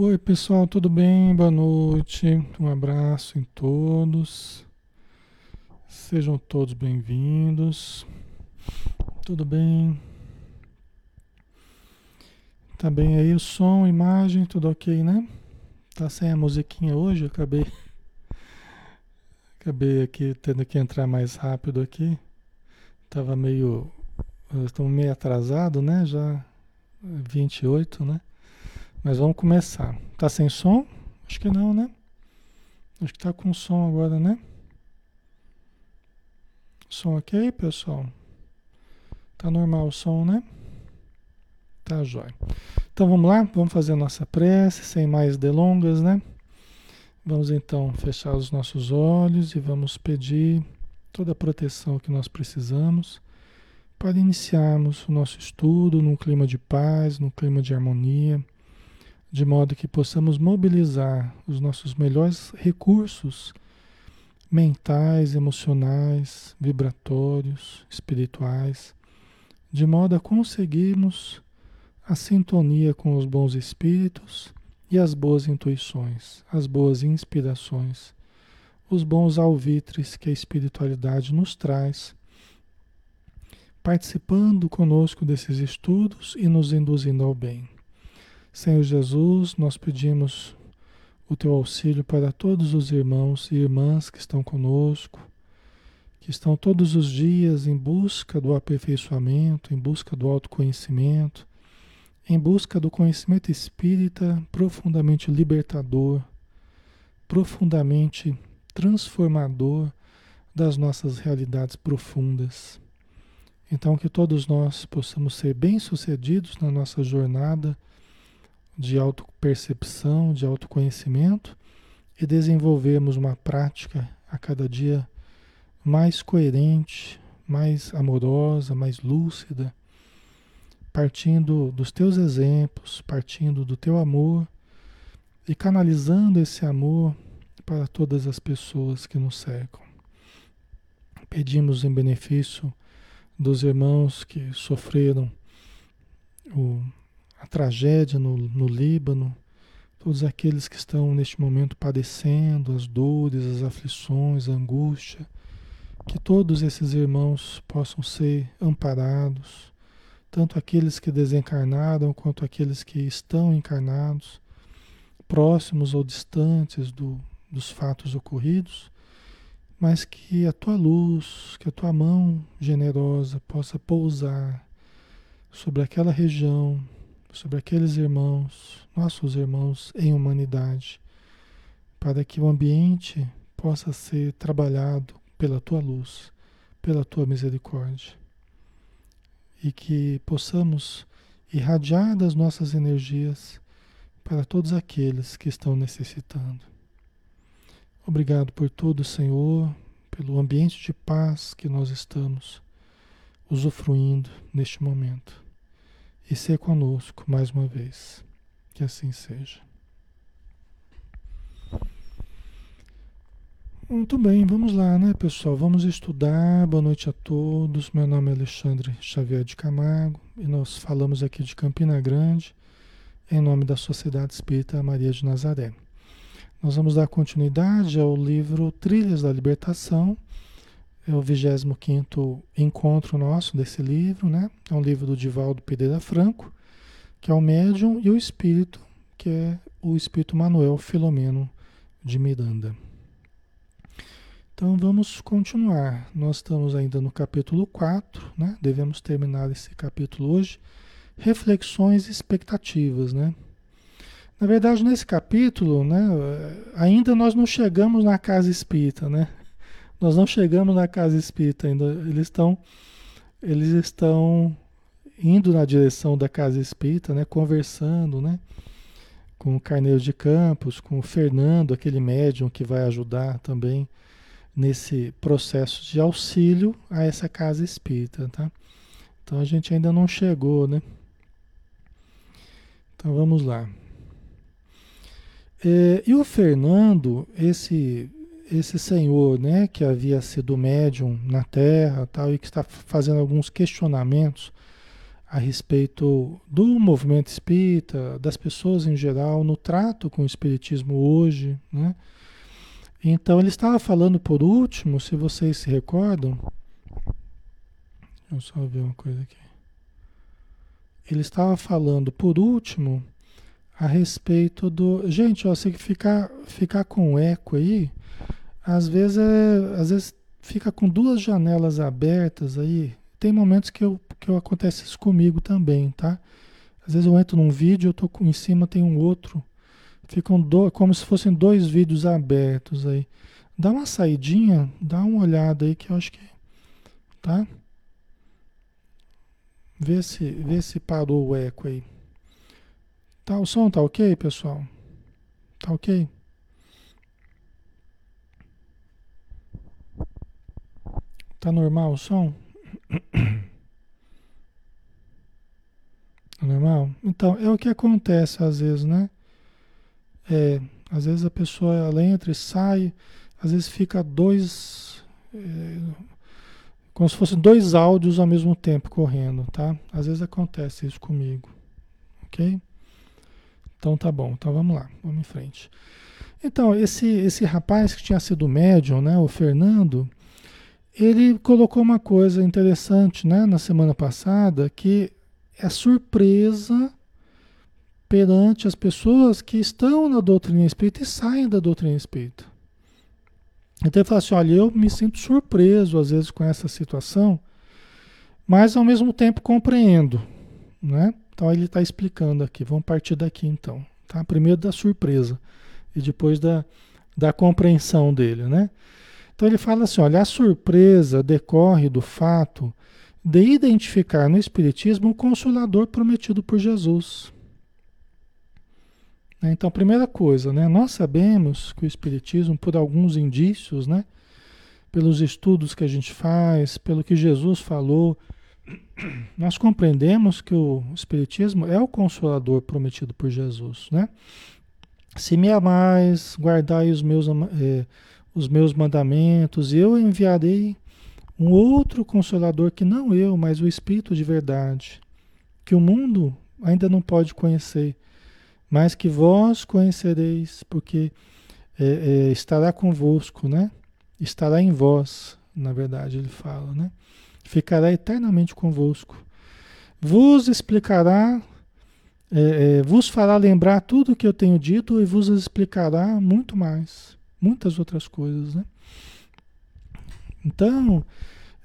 Oi, pessoal, tudo bem? Boa noite. Um abraço em todos. Sejam todos bem-vindos. Tudo bem? Tá bem aí o som, imagem, tudo ok, né? Tá sem a musiquinha hoje, acabei acabei aqui tendo que entrar mais rápido aqui. Tava meio estamos meio atrasado, né? Já 28, né? Mas vamos começar. Tá sem som? Acho que não, né? Acho que tá com som agora, né? Som ok, pessoal? Tá normal o som, né? Tá jóia. Então vamos lá, vamos fazer a nossa prece, sem mais delongas, né? Vamos então fechar os nossos olhos e vamos pedir toda a proteção que nós precisamos para iniciarmos o nosso estudo num clima de paz, num clima de harmonia de modo que possamos mobilizar os nossos melhores recursos mentais, emocionais, vibratórios, espirituais, de modo a conseguirmos a sintonia com os bons espíritos e as boas intuições, as boas inspirações, os bons alvitres que a espiritualidade nos traz, participando conosco desses estudos e nos induzindo ao bem. Senhor Jesus, nós pedimos o teu auxílio para todos os irmãos e irmãs que estão conosco, que estão todos os dias em busca do aperfeiçoamento, em busca do autoconhecimento, em busca do conhecimento espírita profundamente libertador, profundamente transformador das nossas realidades profundas. Então, que todos nós possamos ser bem-sucedidos na nossa jornada de autopercepção, de autoconhecimento e desenvolvermos uma prática a cada dia mais coerente, mais amorosa, mais lúcida, partindo dos teus exemplos, partindo do teu amor e canalizando esse amor para todas as pessoas que nos cercam. Pedimos em benefício dos irmãos que sofreram o a tragédia no, no Líbano, todos aqueles que estão neste momento padecendo as dores, as aflições, a angústia, que todos esses irmãos possam ser amparados, tanto aqueles que desencarnaram quanto aqueles que estão encarnados, próximos ou distantes do, dos fatos ocorridos, mas que a tua luz, que a tua mão generosa possa pousar sobre aquela região, sobre aqueles irmãos, nossos irmãos em humanidade, para que o ambiente possa ser trabalhado pela tua luz, pela tua misericórdia. E que possamos irradiar das nossas energias para todos aqueles que estão necessitando. Obrigado por tudo, Senhor, pelo ambiente de paz que nós estamos usufruindo neste momento e ser conosco mais uma vez. Que assim seja. Muito bem, vamos lá, né, pessoal? Vamos estudar. Boa noite a todos. Meu nome é Alexandre Xavier de Camargo e nós falamos aqui de Campina Grande, em nome da Sociedade Espírita Maria de Nazaré. Nós vamos dar continuidade ao livro Trilhas da Libertação, é o 25 encontro nosso desse livro, né? É um livro do Divaldo Pereira Franco, que é o médium, e o espírito, que é o espírito Manuel Filomeno de Miranda. Então vamos continuar. Nós estamos ainda no capítulo 4, né? Devemos terminar esse capítulo hoje. Reflexões e expectativas, né? Na verdade, nesse capítulo, né, ainda nós não chegamos na casa espírita, né? Nós não chegamos na casa espírita ainda. Eles estão, eles estão indo na direção da casa espírita, né? Conversando, né? Com o Carneiro de Campos, com o Fernando, aquele médium que vai ajudar também nesse processo de auxílio a essa casa espírita, tá? Então a gente ainda não chegou, né? Então vamos lá. É, e o Fernando, esse esse senhor, né, que havia sido médium na Terra, tal, e que está fazendo alguns questionamentos a respeito do movimento espírita, das pessoas em geral, no trato com o espiritismo hoje, né? Então ele estava falando por último, se vocês se recordam, deixa eu só ver uma coisa aqui. Ele estava falando por último a respeito do. Gente, ó, se ficar, ficar com eco aí, às vezes, é, às vezes fica com duas janelas abertas aí. Tem momentos que, eu, que eu acontece isso comigo também, tá? Às vezes eu entro num vídeo, eu tô com, em cima tem um outro. Ficam do, como se fossem dois vídeos abertos aí. Dá uma saidinha, dá uma olhada aí que eu acho que. Tá? Vê se, vê se parou o eco aí. Tá, o som tá ok, pessoal? Tá ok? Tá normal o som? Tá normal? Então, é o que acontece às vezes, né? É, às vezes a pessoa ela entra e sai, às vezes fica dois. É, como se fossem dois áudios ao mesmo tempo correndo, tá? Às vezes acontece isso comigo, ok? Então tá bom, então vamos lá, vamos em frente. Então, esse, esse rapaz que tinha sido médium, né, o Fernando, ele colocou uma coisa interessante né, na semana passada, que é surpresa perante as pessoas que estão na doutrina espírita e saem da doutrina espírita. Então ele fala assim, olha, eu me sinto surpreso às vezes com essa situação, mas ao mesmo tempo compreendo, né? Então ele está explicando aqui. Vamos partir daqui então. Tá? Primeiro da surpresa e depois da, da compreensão dele. Né? Então ele fala assim: olha, a surpresa decorre do fato de identificar no Espiritismo o consolador prometido por Jesus. Né? Então, primeira coisa, né? nós sabemos que o Espiritismo, por alguns indícios, né? pelos estudos que a gente faz, pelo que Jesus falou, nós compreendemos que o Espiritismo é o consolador prometido por Jesus, né? Se me amais, guardai os meus, eh, os meus mandamentos, eu enviarei um outro consolador que não eu, mas o Espírito de verdade, que o mundo ainda não pode conhecer, mas que vós conhecereis, porque é, é, estará convosco, né? Estará em vós, na verdade, ele fala, né? ficará eternamente convosco. Vos explicará, é, é, vos fará lembrar tudo o que eu tenho dito e vos explicará muito mais, muitas outras coisas. Né? Então,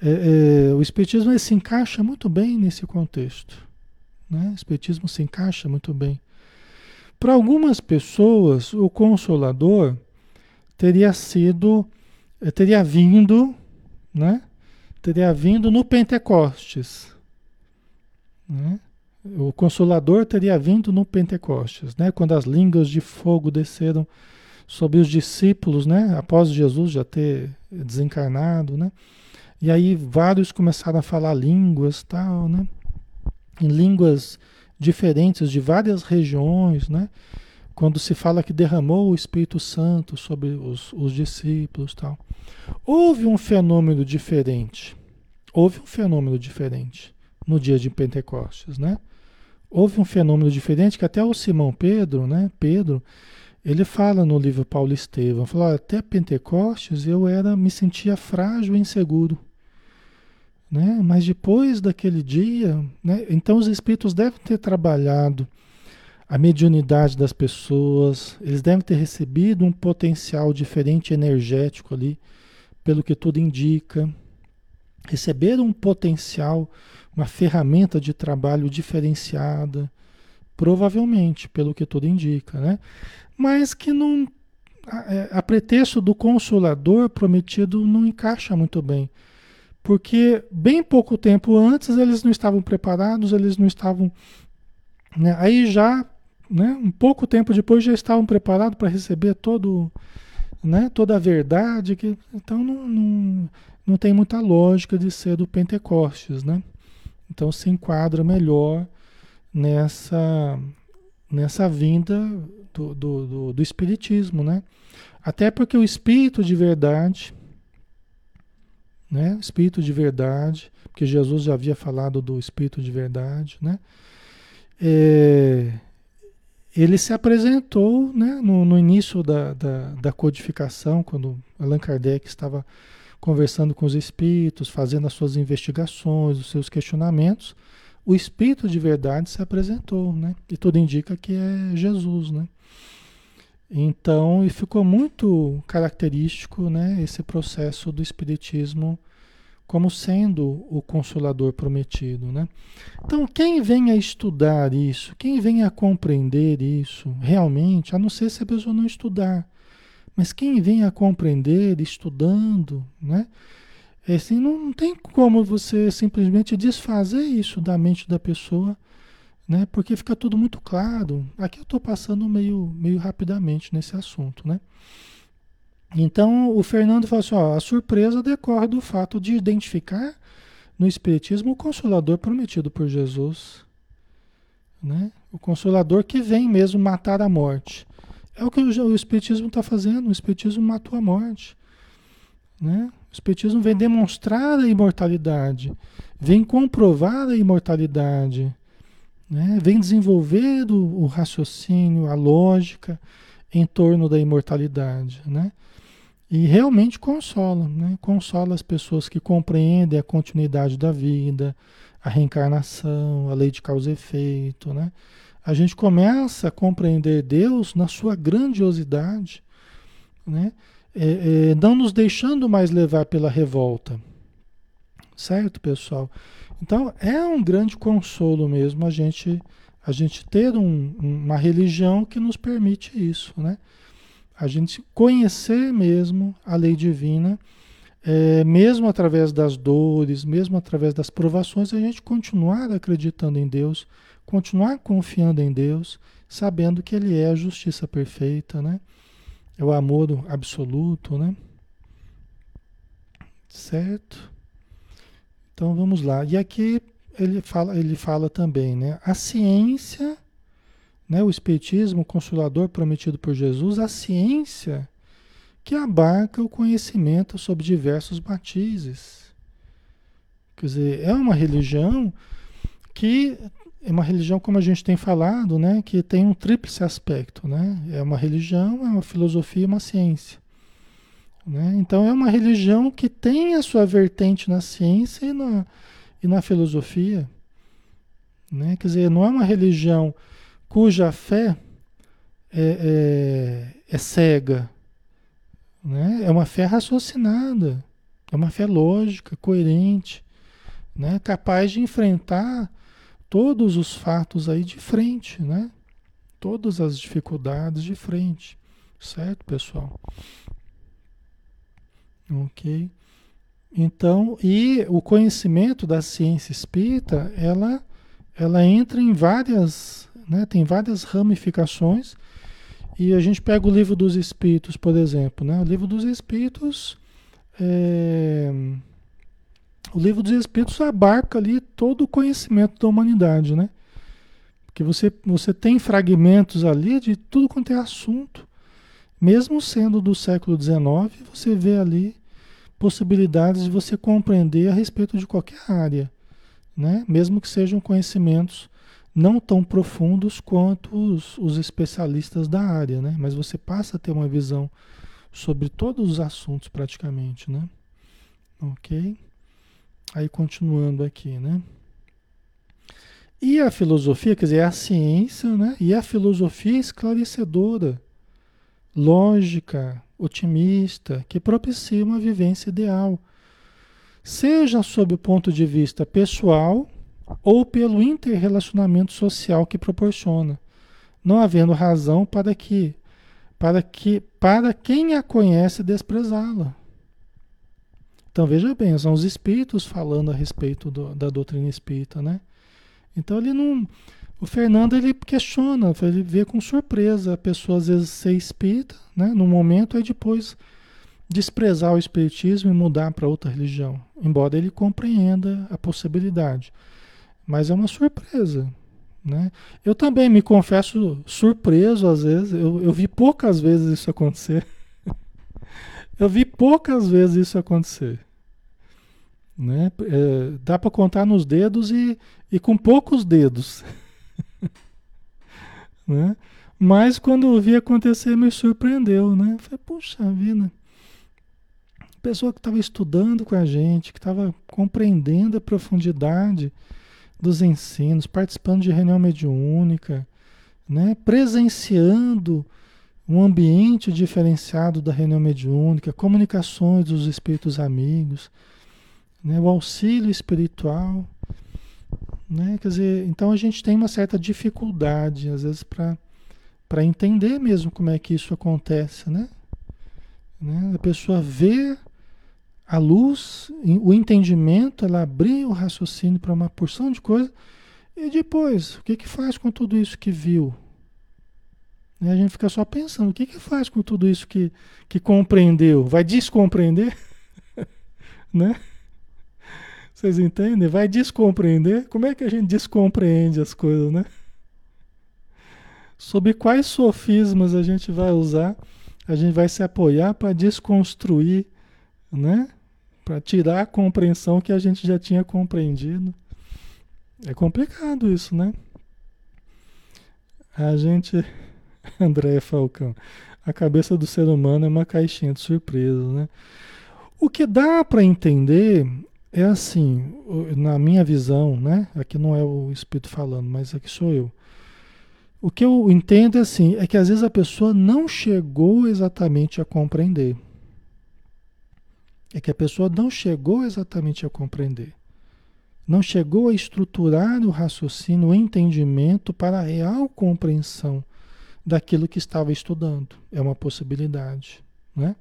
é, é o Espiritismo se encaixa muito bem nesse contexto. Né? O Espiritismo se encaixa muito bem. Para algumas pessoas, o Consolador teria sido, eh, teria vindo, né? teria vindo no Pentecostes. Né? O Consolador teria vindo no Pentecostes, né? quando as línguas de fogo desceram sobre os discípulos, né? após Jesus já ter desencarnado. Né? E aí vários começaram a falar línguas, tal, né? em línguas diferentes de várias regiões, né? quando se fala que derramou o Espírito Santo sobre os, os discípulos tal. Houve um fenômeno diferente. Houve um fenômeno diferente no dia de Pentecostes, né? Houve um fenômeno diferente que até o Simão Pedro, né? Pedro, ele fala no livro Paulo Estevam, falou, até Pentecostes eu era, me sentia frágil e inseguro, né? Mas depois daquele dia, né? Então os espíritos devem ter trabalhado a mediunidade das pessoas, eles devem ter recebido um potencial diferente energético ali, pelo que tudo indica, receberam um potencial, uma ferramenta de trabalho diferenciada, provavelmente, pelo que tudo indica, né? Mas que não a, é, a pretexto do consolador prometido não encaixa muito bem. Porque bem pouco tempo antes eles não estavam preparados, eles não estavam. Né? Aí já, né, um pouco tempo depois, já estavam preparados para receber todo, né, toda a verdade. Que, então não, não, não tem muita lógica de ser do Pentecostes, né? Então se enquadra melhor nessa, nessa vinda do, do, do, do Espiritismo, né? Até porque o Espírito de verdade, né? Espírito de verdade, porque Jesus já havia falado do Espírito de verdade, né? É, ele se apresentou né, no, no início da, da, da, codificação, quando Allan Kardec estava conversando com os espíritos, fazendo as suas investigações, os seus questionamentos, o espírito de verdade se apresentou, né? E tudo indica que é Jesus, né? Então, e ficou muito característico, né, esse processo do espiritismo como sendo o consolador prometido, né? Então, quem vem a estudar isso, quem vem a compreender isso, realmente, a não ser se a pessoa não estudar, mas quem vem a compreender estudando, né? É assim, não, tem como você simplesmente desfazer isso da mente da pessoa, né? Porque fica tudo muito claro. Aqui eu estou passando meio, meio rapidamente nesse assunto, né? Então o Fernando fala assim: ó, a surpresa decorre do fato de identificar no Espiritismo o Consolador prometido por Jesus. Né? O Consolador que vem mesmo matar a morte. É o que o Espiritismo está fazendo. O Espiritismo matou a morte. Né? O Espiritismo vem demonstrar a imortalidade, vem comprovar a imortalidade, né? vem desenvolver o, o raciocínio, a lógica em torno da imortalidade. Né? E realmente consola, né? consola as pessoas que compreendem a continuidade da vida, a reencarnação, a lei de causa e efeito. Né? A gente começa a compreender Deus na sua grandiosidade, né? É, é, não nos deixando mais levar pela revolta. Certo, pessoal? Então é um grande consolo mesmo a gente, a gente ter um, uma religião que nos permite isso, né? a gente conhecer mesmo a lei divina, é, mesmo através das dores, mesmo através das provações, a gente continuar acreditando em Deus, continuar confiando em Deus, sabendo que Ele é a justiça perfeita, né? É o amor absoluto, né? Certo? Então vamos lá. E aqui ele fala, ele fala também, né? A ciência né, o Espiritismo, o Consolador prometido por Jesus, a ciência que abarca o conhecimento sobre diversos matizes. Quer dizer, é uma religião que é uma religião, como a gente tem falado, né, que tem um tríplice aspecto. Né? É uma religião, é uma filosofia e uma ciência. Né? Então, é uma religião que tem a sua vertente na ciência e na, e na filosofia. Né? Quer dizer, não é uma religião cuja fé é, é, é cega, né? é uma fé raciocinada, é uma fé lógica, coerente, né? capaz de enfrentar todos os fatos aí de frente, né? todas as dificuldades de frente, certo, pessoal? Ok. Então, e o conhecimento da ciência espírita, ela, ela entra em várias né? Tem várias ramificações. E a gente pega o livro dos Espíritos, por exemplo. Né? O livro dos Espíritos. É... O livro dos Espíritos abarca ali todo o conhecimento da humanidade, né? Porque você, você tem fragmentos ali de tudo quanto é assunto. Mesmo sendo do século XIX, você vê ali possibilidades de você compreender a respeito de qualquer área, né? Mesmo que sejam conhecimentos não tão profundos quanto os, os especialistas da área, né? Mas você passa a ter uma visão sobre todos os assuntos praticamente, né? Ok? Aí continuando aqui, né? E a filosofia, quer dizer, é a ciência, né? E a filosofia esclarecedora, lógica, otimista, que propicia uma vivência ideal, seja sob o ponto de vista pessoal, ou pelo interrelacionamento social que proporciona, não havendo razão para que para que para quem a conhece desprezá-la. Então veja bem, são os espíritos falando a respeito do, da doutrina espírita, né? Então ele não o Fernando ele questiona, ele vê com surpresa a pessoa às vezes ser espírita, né, no momento e depois desprezar o espiritismo e mudar para outra religião, embora ele compreenda a possibilidade. Mas é uma surpresa. Né? Eu também me confesso surpreso às vezes. Eu, eu vi poucas vezes isso acontecer. eu vi poucas vezes isso acontecer. Né? É, dá para contar nos dedos e, e com poucos dedos. né? Mas quando eu vi acontecer, me surpreendeu. Né? Falei, puxa vida. Pessoa que estava estudando com a gente, que estava compreendendo a profundidade dos ensinos, participando de reunião mediúnica, né? presenciando um ambiente diferenciado da reunião mediúnica, comunicações dos espíritos amigos, né? o auxílio espiritual. Né? Quer dizer, então a gente tem uma certa dificuldade, às vezes, para entender mesmo como é que isso acontece. Né? né? A pessoa vê a luz, o entendimento, ela abrir o raciocínio para uma porção de coisas, e depois, o que, que faz com tudo isso que viu? E a gente fica só pensando, o que, que faz com tudo isso que, que compreendeu? Vai descompreender? né? Vocês entendem? Vai descompreender? Como é que a gente descompreende as coisas, né? Sobre quais sofismas a gente vai usar, a gente vai se apoiar para desconstruir, né? Para tirar a compreensão que a gente já tinha compreendido. É complicado isso, né? A gente André Falcão. A cabeça do ser humano é uma caixinha de surpresas, né? O que dá para entender é assim, na minha visão, né? Aqui não é o espírito falando, mas aqui sou eu. O que eu entendo é assim, é que às vezes a pessoa não chegou exatamente a compreender. É que a pessoa não chegou exatamente a compreender. Não chegou a estruturar o raciocínio, o entendimento para a real compreensão daquilo que estava estudando. É uma possibilidade, né?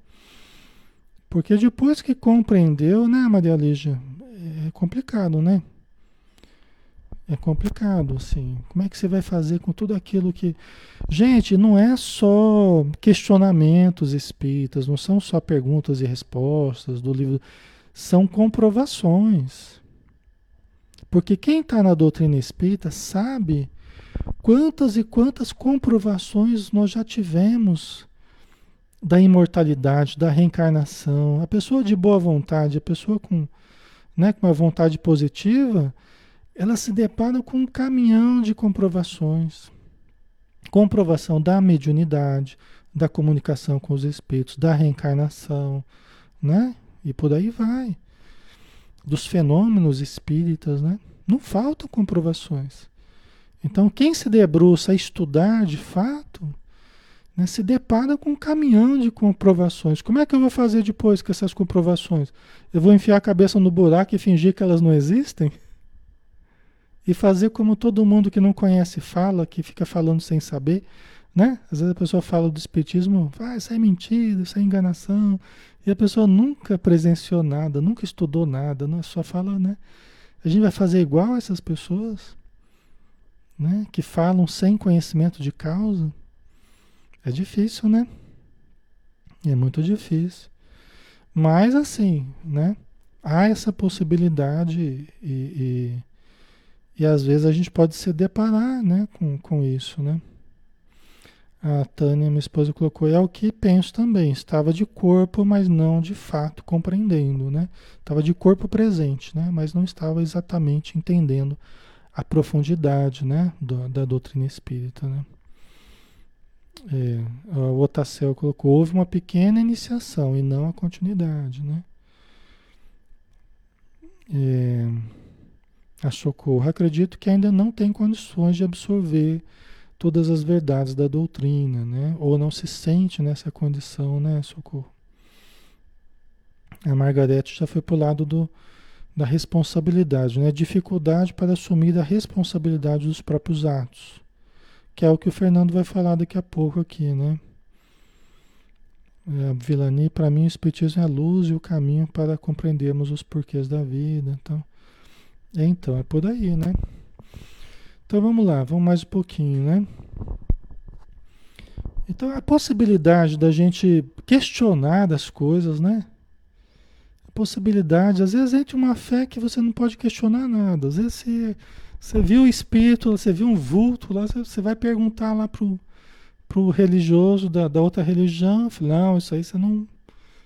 Porque depois que compreendeu, né, Maria Lígia, é complicado, né? É complicado, assim. Como é que você vai fazer com tudo aquilo que. Gente, não é só questionamentos espíritas, não são só perguntas e respostas do livro. São comprovações. Porque quem está na doutrina espírita sabe Quantas e quantas comprovações nós já tivemos da imortalidade, da reencarnação. A pessoa de boa vontade, a pessoa com, né, com uma vontade positiva, ela se depara com um caminhão de comprovações. Comprovação da mediunidade, da comunicação com os espíritos, da reencarnação, né? E por aí vai. Dos fenômenos espíritas, né? Não faltam comprovações. Então, quem se debruça a estudar de fato, né, se depara com um caminhão de comprovações. Como é que eu vou fazer depois com essas comprovações? Eu vou enfiar a cabeça no buraco e fingir que elas não existem? E fazer como todo mundo que não conhece fala, que fica falando sem saber, né? Às vezes a pessoa fala do espiritismo, ah, isso é mentira, isso é enganação, e a pessoa nunca presenciou nada, nunca estudou nada, não, só fala, né? A gente vai fazer igual essas pessoas? Né, que falam sem conhecimento de causa, é difícil, né? É muito difícil. Mas assim, né? Há essa possibilidade e, e, e às vezes a gente pode se deparar né, com, com isso, né? A Tânia, minha esposa, colocou, é o que penso também. Estava de corpo, mas não de fato compreendendo, né? Estava de corpo presente, né? Mas não estava exatamente entendendo a profundidade né, do, da doutrina espírita. Né? É, o Otacel colocou, houve uma pequena iniciação e não a continuidade. Né? É, a Socorro, acredito que ainda não tem condições de absorver todas as verdades da doutrina, né? ou não se sente nessa condição, né, Socorro? A Margarete já foi para o lado do, da responsabilidade, né? Dificuldade para assumir a responsabilidade dos próprios atos, que é o que o Fernando vai falar daqui a pouco aqui, né? É, Vilani, para mim, o Espiritismo é a luz e o caminho para compreendermos os porquês da vida. Então, é, então, é por aí, né? Então vamos lá, vamos mais um pouquinho, né? Então a possibilidade da gente questionar as coisas, né? Possibilidade. Às vezes entra uma fé que você não pode questionar nada. Às vezes você, você viu o espírito, você viu um vulto lá, você vai perguntar lá pro, pro religioso da, da outra religião. Não, isso aí você não,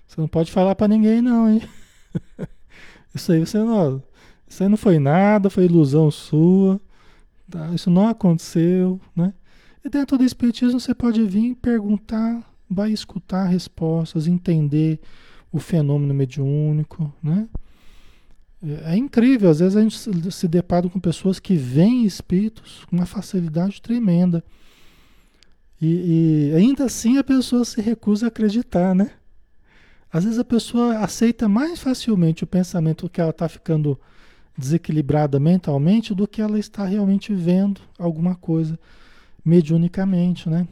você não pode falar para ninguém não, hein? Isso aí você não, isso aí não foi nada, foi ilusão sua, tá? isso não aconteceu, né? E dentro do Espiritismo você pode vir perguntar, vai escutar respostas, entender o fenômeno mediúnico, né? É, é incrível, às vezes a gente se depara com pessoas que veem espíritos com uma facilidade tremenda. E, e, ainda assim a pessoa se recusa a acreditar, né? Às vezes a pessoa aceita mais facilmente o pensamento que ela está ficando desequilibrada mentalmente do que ela está realmente vendo alguma coisa mediunicamente, né?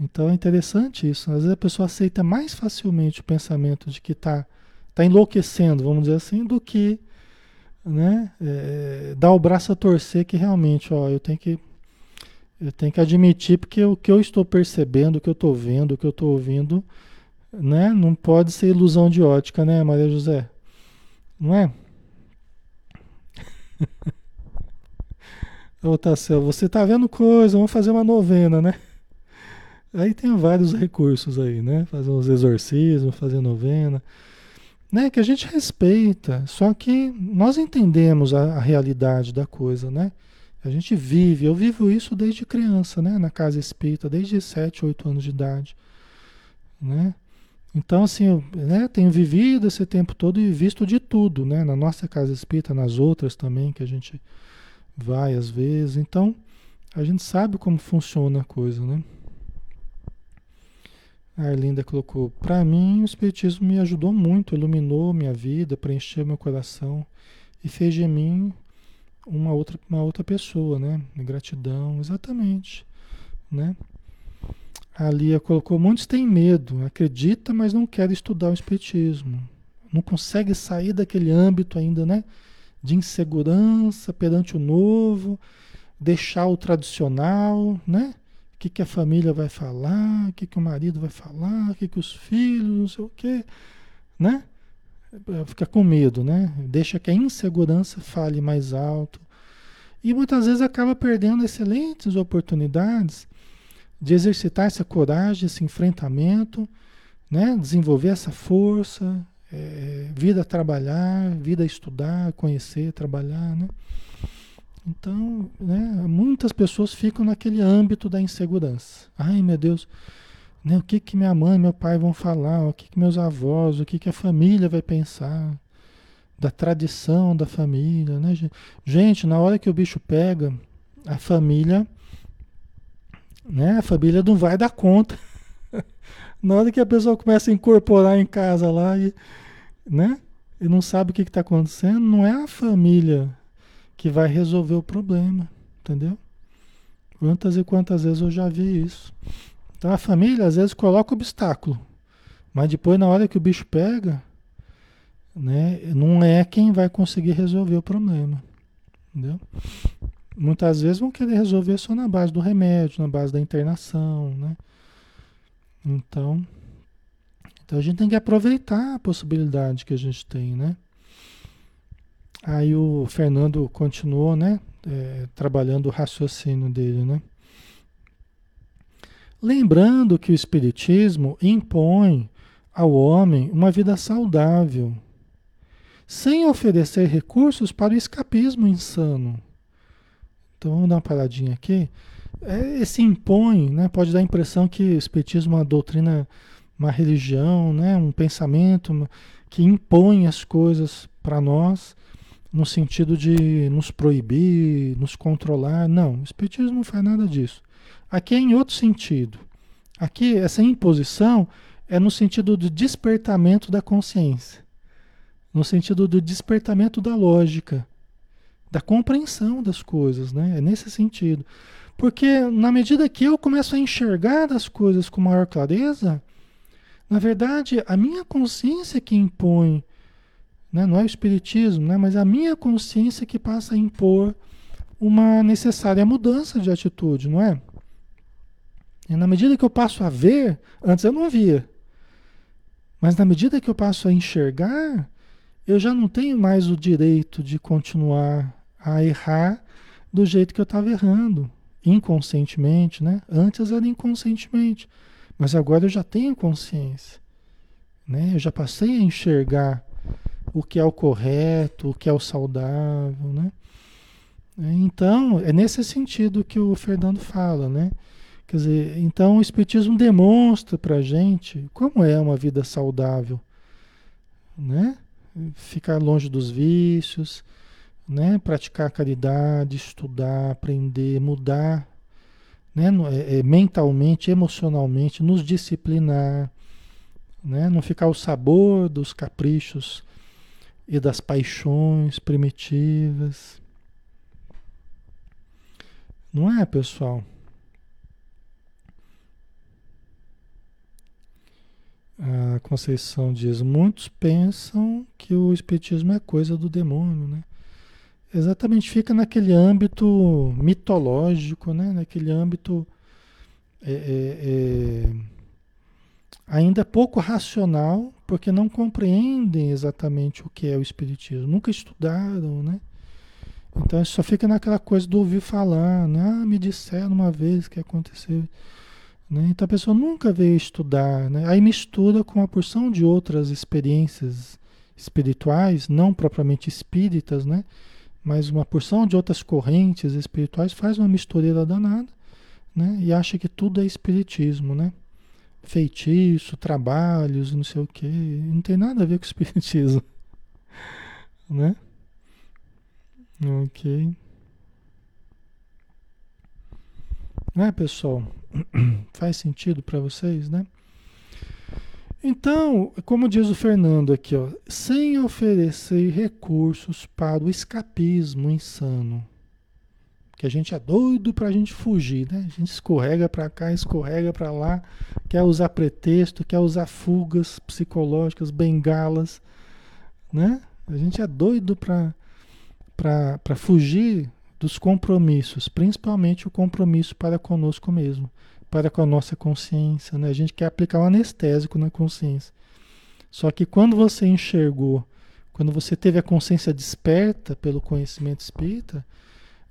Então é interessante isso. Às vezes a pessoa aceita mais facilmente o pensamento de que está tá enlouquecendo, vamos dizer assim, do que né, é, dar o braço a torcer que realmente, ó, eu tenho que eu tenho que admitir porque o que eu estou percebendo, o que eu estou vendo, o que eu estou ouvindo, né, não pode ser ilusão de ótica, né, Maria José? Não é? Ô, Tassel, você está vendo coisa, vamos fazer uma novena, né? Aí tem vários recursos aí, né? Fazer uns exorcismos, fazer novena, né? Que a gente respeita, só que nós entendemos a, a realidade da coisa, né? A gente vive, eu vivo isso desde criança, né? Na casa espírita, desde 7, 8 anos de idade, né? Então, assim, eu né, tenho vivido esse tempo todo e visto de tudo, né? Na nossa casa espírita, nas outras também, que a gente vai às vezes. Então, a gente sabe como funciona a coisa, né? A Arlinda colocou: Para mim, o Espiritismo me ajudou muito, iluminou minha vida, preencheu meu coração e fez de mim uma outra, uma outra pessoa, né? Gratidão, exatamente, né? A Lia colocou: Muitos têm medo, acredita, mas não quer estudar o Espiritismo. Não consegue sair daquele âmbito ainda, né? De insegurança perante o novo, deixar o tradicional, né? O que, que a família vai falar, o que, que o marido vai falar, o que, que os filhos, não sei o quê, né? Fica com medo, né? Deixa que a insegurança fale mais alto. E muitas vezes acaba perdendo excelentes oportunidades de exercitar essa coragem, esse enfrentamento, né? desenvolver essa força, é, vida a trabalhar, vida a estudar, conhecer, trabalhar. Né? Então, né, muitas pessoas ficam naquele âmbito da insegurança. Ai, meu Deus, né, o que, que minha mãe meu pai vão falar, o que, que meus avós, o que, que a família vai pensar, da tradição da família. Né? Gente, na hora que o bicho pega, a família, né, a família não vai dar conta. na hora que a pessoa começa a incorporar em casa lá e, né, e não sabe o que está acontecendo, não é a família que vai resolver o problema, entendeu? Quantas e quantas vezes eu já vi isso. Então a família às vezes coloca obstáculo, mas depois na hora que o bicho pega, né, não é quem vai conseguir resolver o problema, entendeu? Muitas vezes vão querer resolver só na base do remédio, na base da internação, né? Então, então a gente tem que aproveitar a possibilidade que a gente tem, né? Aí o Fernando continuou, né? É, trabalhando o raciocínio dele, né? Lembrando que o Espiritismo impõe ao homem uma vida saudável, sem oferecer recursos para o escapismo insano. Então vamos dar uma paradinha aqui. É, esse impõe, né, pode dar a impressão que o Espiritismo é uma doutrina, uma religião, né, um pensamento que impõe as coisas para nós no sentido de nos proibir, nos controlar. Não, o Espiritismo não faz nada disso. Aqui é em outro sentido. Aqui, essa imposição é no sentido do despertamento da consciência, no sentido do despertamento da lógica, da compreensão das coisas, né? É nesse sentido. Porque na medida que eu começo a enxergar as coisas com maior clareza, na verdade, a minha consciência que impõe né? Não é o espiritismo, né? mas a minha consciência que passa a impor uma necessária mudança de atitude, não é? E na medida que eu passo a ver, antes eu não via, mas na medida que eu passo a enxergar, eu já não tenho mais o direito de continuar a errar do jeito que eu estava errando, inconscientemente, né? Antes era inconscientemente, mas agora eu já tenho consciência, né? Eu já passei a enxergar o que é o correto, o que é o saudável, né? Então, é nesse sentido que o Fernando fala, né? Quer dizer, então o Espiritismo demonstra para a gente como é uma vida saudável, né? Ficar longe dos vícios, né? Praticar caridade, estudar, aprender, mudar, né? É, é, mentalmente, emocionalmente, nos disciplinar, né? Não ficar o sabor dos caprichos e das paixões primitivas. Não é, pessoal? A Conceição diz: muitos pensam que o Espiritismo é coisa do demônio, né? Exatamente, fica naquele âmbito mitológico, né? naquele âmbito é, é, é, ainda pouco racional, porque não compreendem exatamente o que é o Espiritismo, nunca estudaram, né? Então só fica naquela coisa do ouvir falar, né? Ah, me disseram uma vez que aconteceu. Né? Então a pessoa nunca veio estudar, né? aí mistura com uma porção de outras experiências espirituais, não propriamente espíritas, né? mas uma porção de outras correntes espirituais, faz uma mistureira danada né? e acha que tudo é espiritismo, né? Feitiço, trabalhos, não sei o que, não tem nada a ver com espiritismo, né? Ok. Né, pessoal? Faz sentido para vocês, né? Então, como diz o Fernando aqui, ó, sem oferecer recursos para o escapismo insano, que a gente é doido para a gente fugir, né? A gente escorrega para cá, escorrega para lá, quer usar pretexto, quer usar fugas psicológicas, bengalas, né? A gente é doido para fugir dos compromissos, principalmente o compromisso para conosco mesmo, para com a nossa consciência. Né? A gente quer aplicar um anestésico na consciência. Só que quando você enxergou, quando você teve a consciência desperta pelo conhecimento espírita,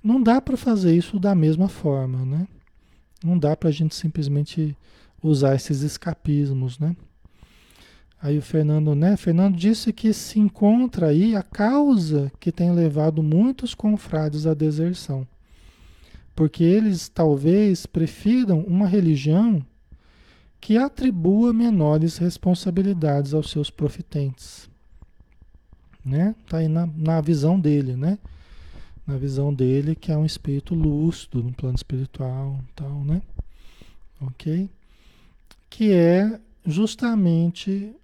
não dá para fazer isso da mesma forma, né? Não dá para a gente simplesmente usar esses escapismos, né? Aí o Fernando, né? Fernando disse que se encontra aí a causa que tem levado muitos confrades à deserção. Porque eles talvez prefiram uma religião que atribua menores responsabilidades aos seus profitentes. Né? Tá aí na, na visão dele, né? Na visão dele que é um espírito lúcido no plano espiritual, tal, né? OK? Que é justamente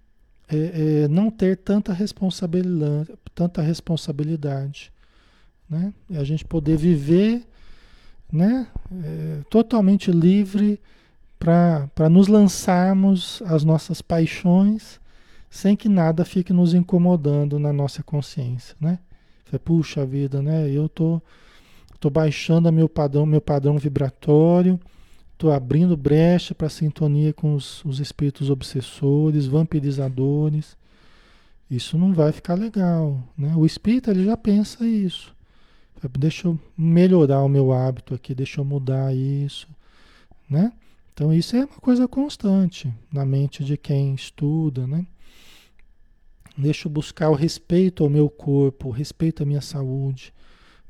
é, é, não ter tanta responsabilidade, tanta responsabilidade, né? E a gente poder viver, né? É, totalmente livre para nos lançarmos às nossas paixões sem que nada fique nos incomodando na nossa consciência, né? Puxa vida, né? Eu tô, tô baixando meu padrão, meu padrão vibratório, Estou abrindo brecha para sintonia com os, os espíritos obsessores, vampirizadores. Isso não vai ficar legal. Né? O espírito ele já pensa isso. Deixa eu melhorar o meu hábito aqui, deixa eu mudar isso. Né? Então isso é uma coisa constante na mente de quem estuda. Né? Deixa eu buscar o respeito ao meu corpo, o respeito à minha saúde.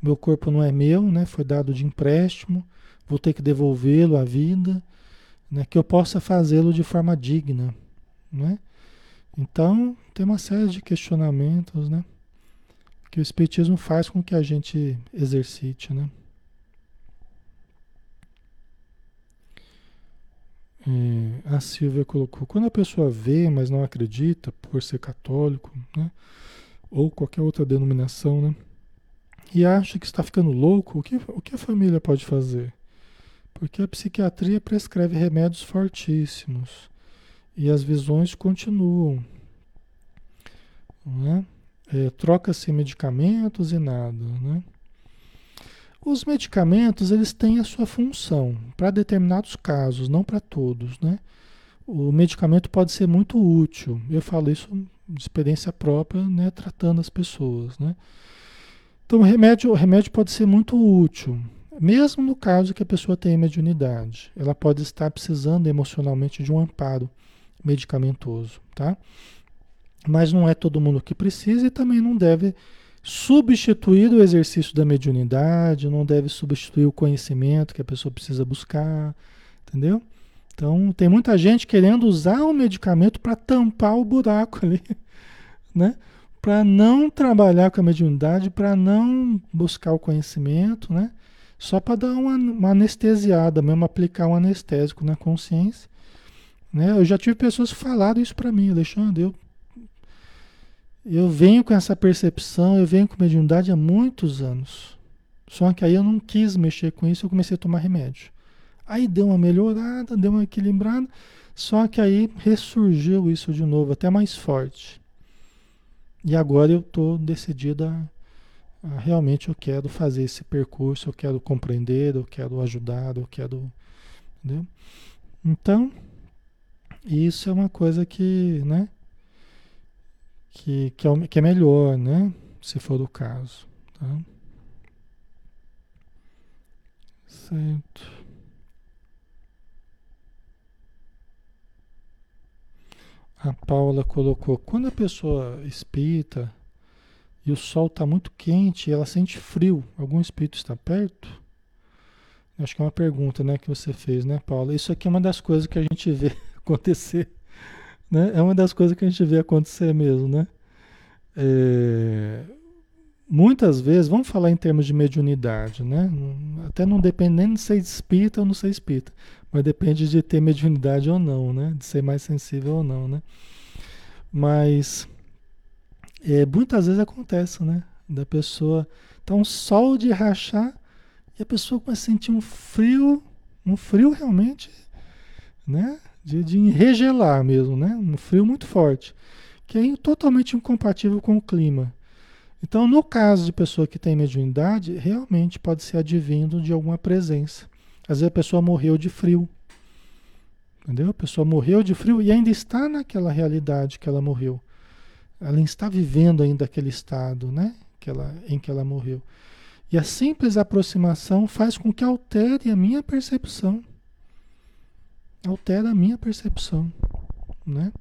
Meu corpo não é meu, né? foi dado de empréstimo vou ter que devolvê-lo à vida, né? que eu possa fazê-lo de forma digna. Né? Então, tem uma série de questionamentos né? que o Espiritismo faz com que a gente exercite. Né? É, a Silvia colocou: quando a pessoa vê, mas não acredita, por ser católico, né? ou qualquer outra denominação, né? e acha que está ficando louco, o que, o que a família pode fazer? Porque a psiquiatria prescreve remédios fortíssimos e as visões continuam. Né? É, Troca-se medicamentos e nada. Né? Os medicamentos eles têm a sua função para determinados casos, não para todos. Né? O medicamento pode ser muito útil. Eu falo isso de experiência própria, né, tratando as pessoas. Né? Então o remédio, o remédio pode ser muito útil, mesmo no caso que a pessoa tenha mediunidade, ela pode estar precisando emocionalmente de um amparo medicamentoso, tá? Mas não é todo mundo que precisa e também não deve substituir o exercício da mediunidade, não deve substituir o conhecimento que a pessoa precisa buscar, entendeu? Então, tem muita gente querendo usar o medicamento para tampar o buraco ali, né? Para não trabalhar com a mediunidade, para não buscar o conhecimento, né? Só para dar uma, uma, anestesiada, mesmo aplicar um anestésico na consciência. Né? Eu já tive pessoas que falaram isso para mim, Alexandre, eu eu venho com essa percepção, eu venho com mediunidade há muitos anos. Só que aí eu não quis mexer com isso, eu comecei a tomar remédio. Aí deu uma melhorada, deu uma equilibrada, só que aí ressurgiu isso de novo, até mais forte. E agora eu estou decidida realmente eu quero fazer esse percurso, eu quero compreender, eu quero ajudar, eu quero. Entendeu? Então, isso é uma coisa que, né? Que, que, é, que é melhor, né? Se for o caso. Tá? Certo. A Paula colocou: quando a pessoa espírita e o sol está muito quente ela sente frio, algum espírito está perto? Acho que é uma pergunta né, que você fez, né, Paula? Isso aqui é uma das coisas que a gente vê acontecer né? É uma das coisas que a gente vê acontecer mesmo, né? É, muitas vezes, vamos falar em termos de mediunidade, né? Até não depende nem de ser espírita ou não ser espírita, mas depende de ter mediunidade ou não, né? De ser mais sensível ou não, né? Mas é, muitas vezes acontece, né? Da pessoa tá um sol de rachar e a pessoa começa a sentir um frio, um frio realmente, né? De, de regelar mesmo, né? Um frio muito forte, que é totalmente incompatível com o clima. Então, no caso de pessoa que tem mediunidade, realmente pode ser advindo de alguma presença. Às vezes a pessoa morreu de frio. Entendeu? A pessoa morreu de frio e ainda está naquela realidade que ela morreu. Ela está vivendo ainda aquele estado, né? Que ela, em que ela morreu. E a simples aproximação faz com que altere a minha percepção altera a minha percepção, né?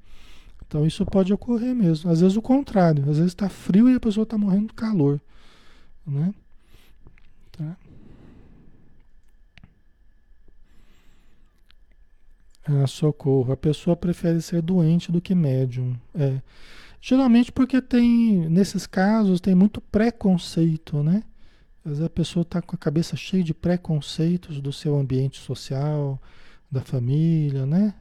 Então isso pode ocorrer mesmo. Às vezes o contrário, às vezes está frio e a pessoa está morrendo de calor, né? Tá? Ah, socorro. A pessoa prefere ser doente do que médium. É. Geralmente porque tem, nesses casos, tem muito preconceito, né? Às vezes a pessoa está com a cabeça cheia de preconceitos do seu ambiente social, da família, né?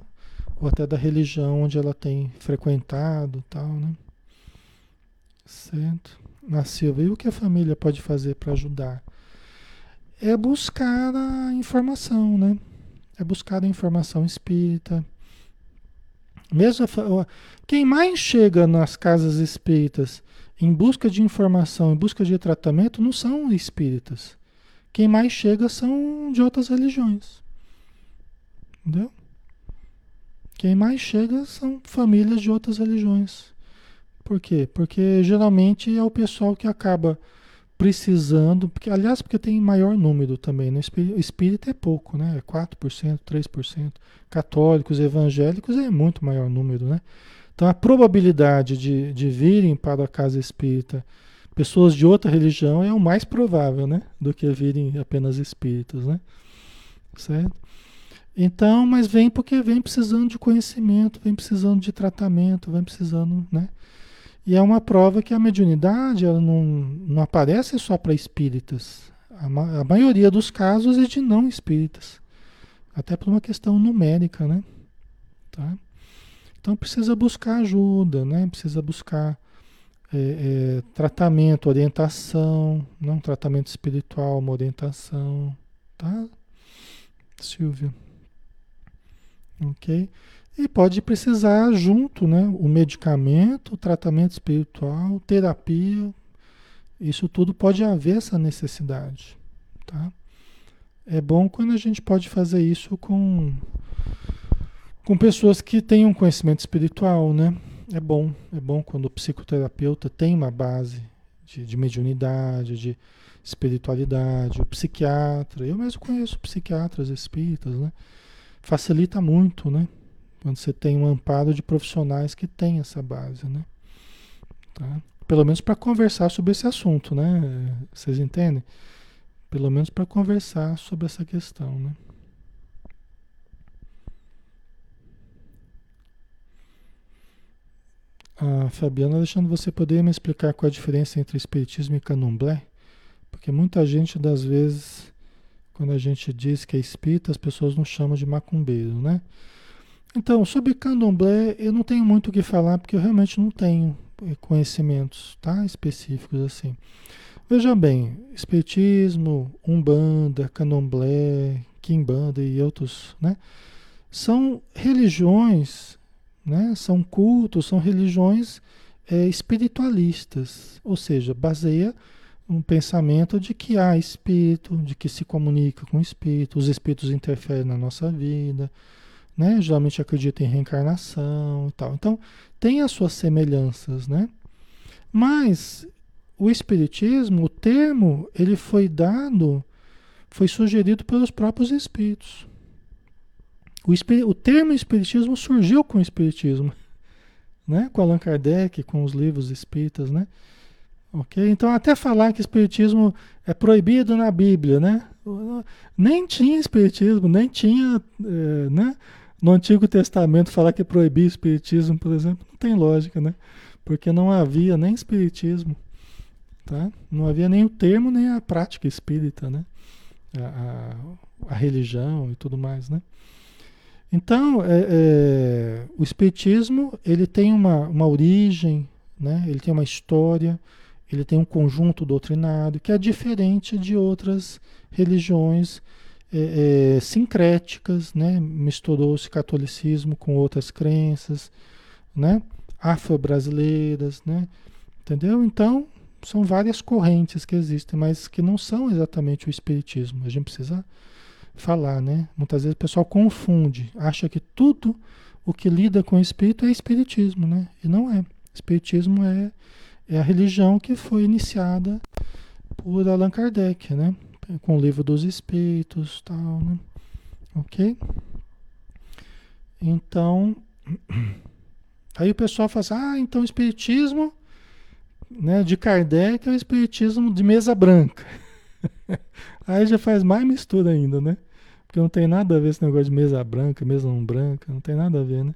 Ou até da religião onde ela tem frequentado tal, né? Certo? Na Silva, e o que a família pode fazer para ajudar? É buscar a informação, né? É buscar a informação espírita. Mesmo a, quem mais chega nas casas espíritas em busca de informação, em busca de tratamento, não são espíritas. Quem mais chega são de outras religiões. Entendeu? Quem mais chega são famílias de outras religiões. Por quê? Porque geralmente é o pessoal que acaba precisando, porque, aliás, porque tem maior número também, né? Espírita é pouco, né? É 4%, 3%. Católicos, evangélicos é muito maior número, né? Então a probabilidade de, de virem para a casa espírita pessoas de outra religião é o mais provável, né? Do que virem apenas espíritas, né? Certo? Então, mas vem porque vem precisando de conhecimento, vem precisando de tratamento, vem precisando, né? E é uma prova que a mediunidade ela não, não aparece só para espíritas. A, ma a, maioria dos casos é de não espíritas. Até por uma questão numérica, né? Tá? Então precisa buscar ajuda, né? Precisa buscar é, é, tratamento, orientação, não tratamento espiritual, uma orientação, tá? Silvio. Ok? E pode precisar junto, né? O medicamento, o tratamento espiritual, terapia, isso tudo pode haver essa necessidade, tá? É bom quando a gente pode fazer isso com, com pessoas que têm um conhecimento espiritual, né? É bom, é bom quando o psicoterapeuta tem uma base de, de mediunidade, de espiritualidade, o psiquiatra. Eu mesmo conheço psiquiatras espíritas, né? Facilita muito, né? Quando você tem um amparo de profissionais que têm essa base, né? Tá? Pelo menos para conversar sobre esse assunto, né? Vocês entendem? Pelo menos para conversar sobre essa questão, né? A Fabiana deixando você poder me explicar qual a diferença entre espiritismo e candomblé? Porque muita gente das vezes quando a gente diz que é espírita, as pessoas não chamam de macumbeiro, né? Então, sobre candomblé, eu não tenho muito o que falar, porque eu realmente não tenho eh, conhecimentos tá? específicos assim. Veja bem, espiritismo, umbanda, candomblé, quimbanda e outros, né? São religiões, né? São cultos, são religiões é, espiritualistas, ou seja, baseia um pensamento de que há espírito, de que se comunica com o espírito, os espíritos interferem na nossa vida, né? Geralmente acredita em reencarnação e tal. Então, tem as suas semelhanças, né? Mas o espiritismo, o termo, ele foi dado, foi sugerido pelos próprios espíritos. O, espir, o termo espiritismo surgiu com o espiritismo, né? Com Allan Kardec, com os livros espíritas, né? Ok? Então, até falar que espiritismo é proibido na Bíblia, né? Nem tinha espiritismo, nem tinha, é, né? No Antigo Testamento falar que proibia espiritismo, por exemplo, não tem lógica, né? Porque não havia nem espiritismo, tá? Não havia nem o termo, nem a prática espírita, né? A, a, a religião e tudo mais, né? Então, é, é, o espiritismo, ele tem uma, uma origem, né? Ele tem uma história, ele tem um conjunto doutrinário que é diferente de outras religiões é, é, sincréticas, né? Misturou-se catolicismo com outras crenças, né? Afro-brasileiras, né? Entendeu? Então, são várias correntes que existem, mas que não são exatamente o espiritismo. A gente precisa falar, né? Muitas vezes o pessoal confunde, acha que tudo o que lida com o espírito é espiritismo, né? E não é. Espiritismo é é a religião que foi iniciada por Allan Kardec, né? Com o livro dos Espíritos, tal, né? Ok? Então, aí o pessoal fala assim, ah, então o espiritismo, né, de Kardec é o espiritismo de mesa branca. aí já faz mais mistura ainda, né? Porque não tem nada a ver esse negócio de mesa branca, mesa não branca, não tem nada a ver, né?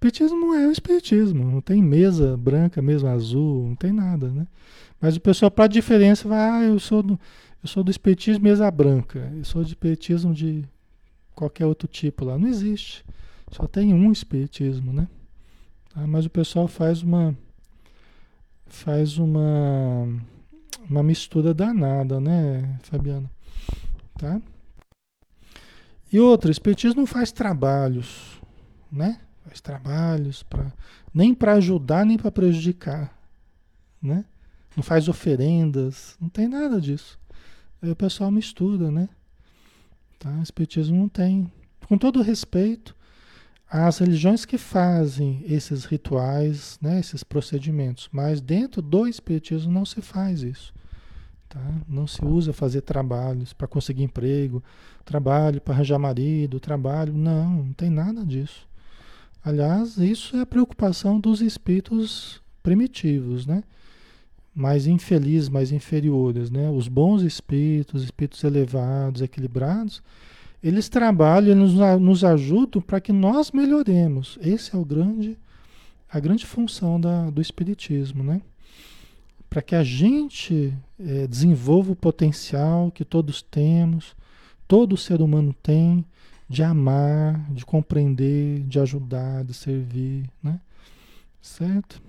Espiritismo não é o espiritismo, não tem mesa branca, mesa azul, não tem nada, né? Mas o pessoal, para diferença, vai, ah, eu sou do, eu sou do espiritismo mesa branca, eu sou do espiritismo de qualquer outro tipo lá. Não existe. Só tem um espiritismo, né? Tá? Mas o pessoal faz uma faz uma uma mistura danada, né, Fabiana? Tá? E outra, espiritismo não faz trabalhos, né? Faz trabalhos para nem para ajudar nem para prejudicar, né? Não faz oferendas, não tem nada disso. Aí o pessoal mistura, né? Tá? O espiritismo não tem. Com todo respeito, as religiões que fazem esses rituais, né, esses procedimentos, mas dentro do espiritismo não se faz isso. Tá? Não se usa fazer trabalhos para conseguir emprego, trabalho para arranjar marido, trabalho. Não, não tem nada disso. Aliás, isso é a preocupação dos espíritos primitivos, né? Mais infelizes, mais inferiores, né? Os bons espíritos, espíritos elevados, equilibrados, eles trabalham, eles nos ajudam para que nós melhoremos. Esse é o grande, a grande função da, do espiritismo, né? Para que a gente é, desenvolva o potencial que todos temos, todo ser humano tem, de amar, de compreender, de ajudar, de servir, né? Certo?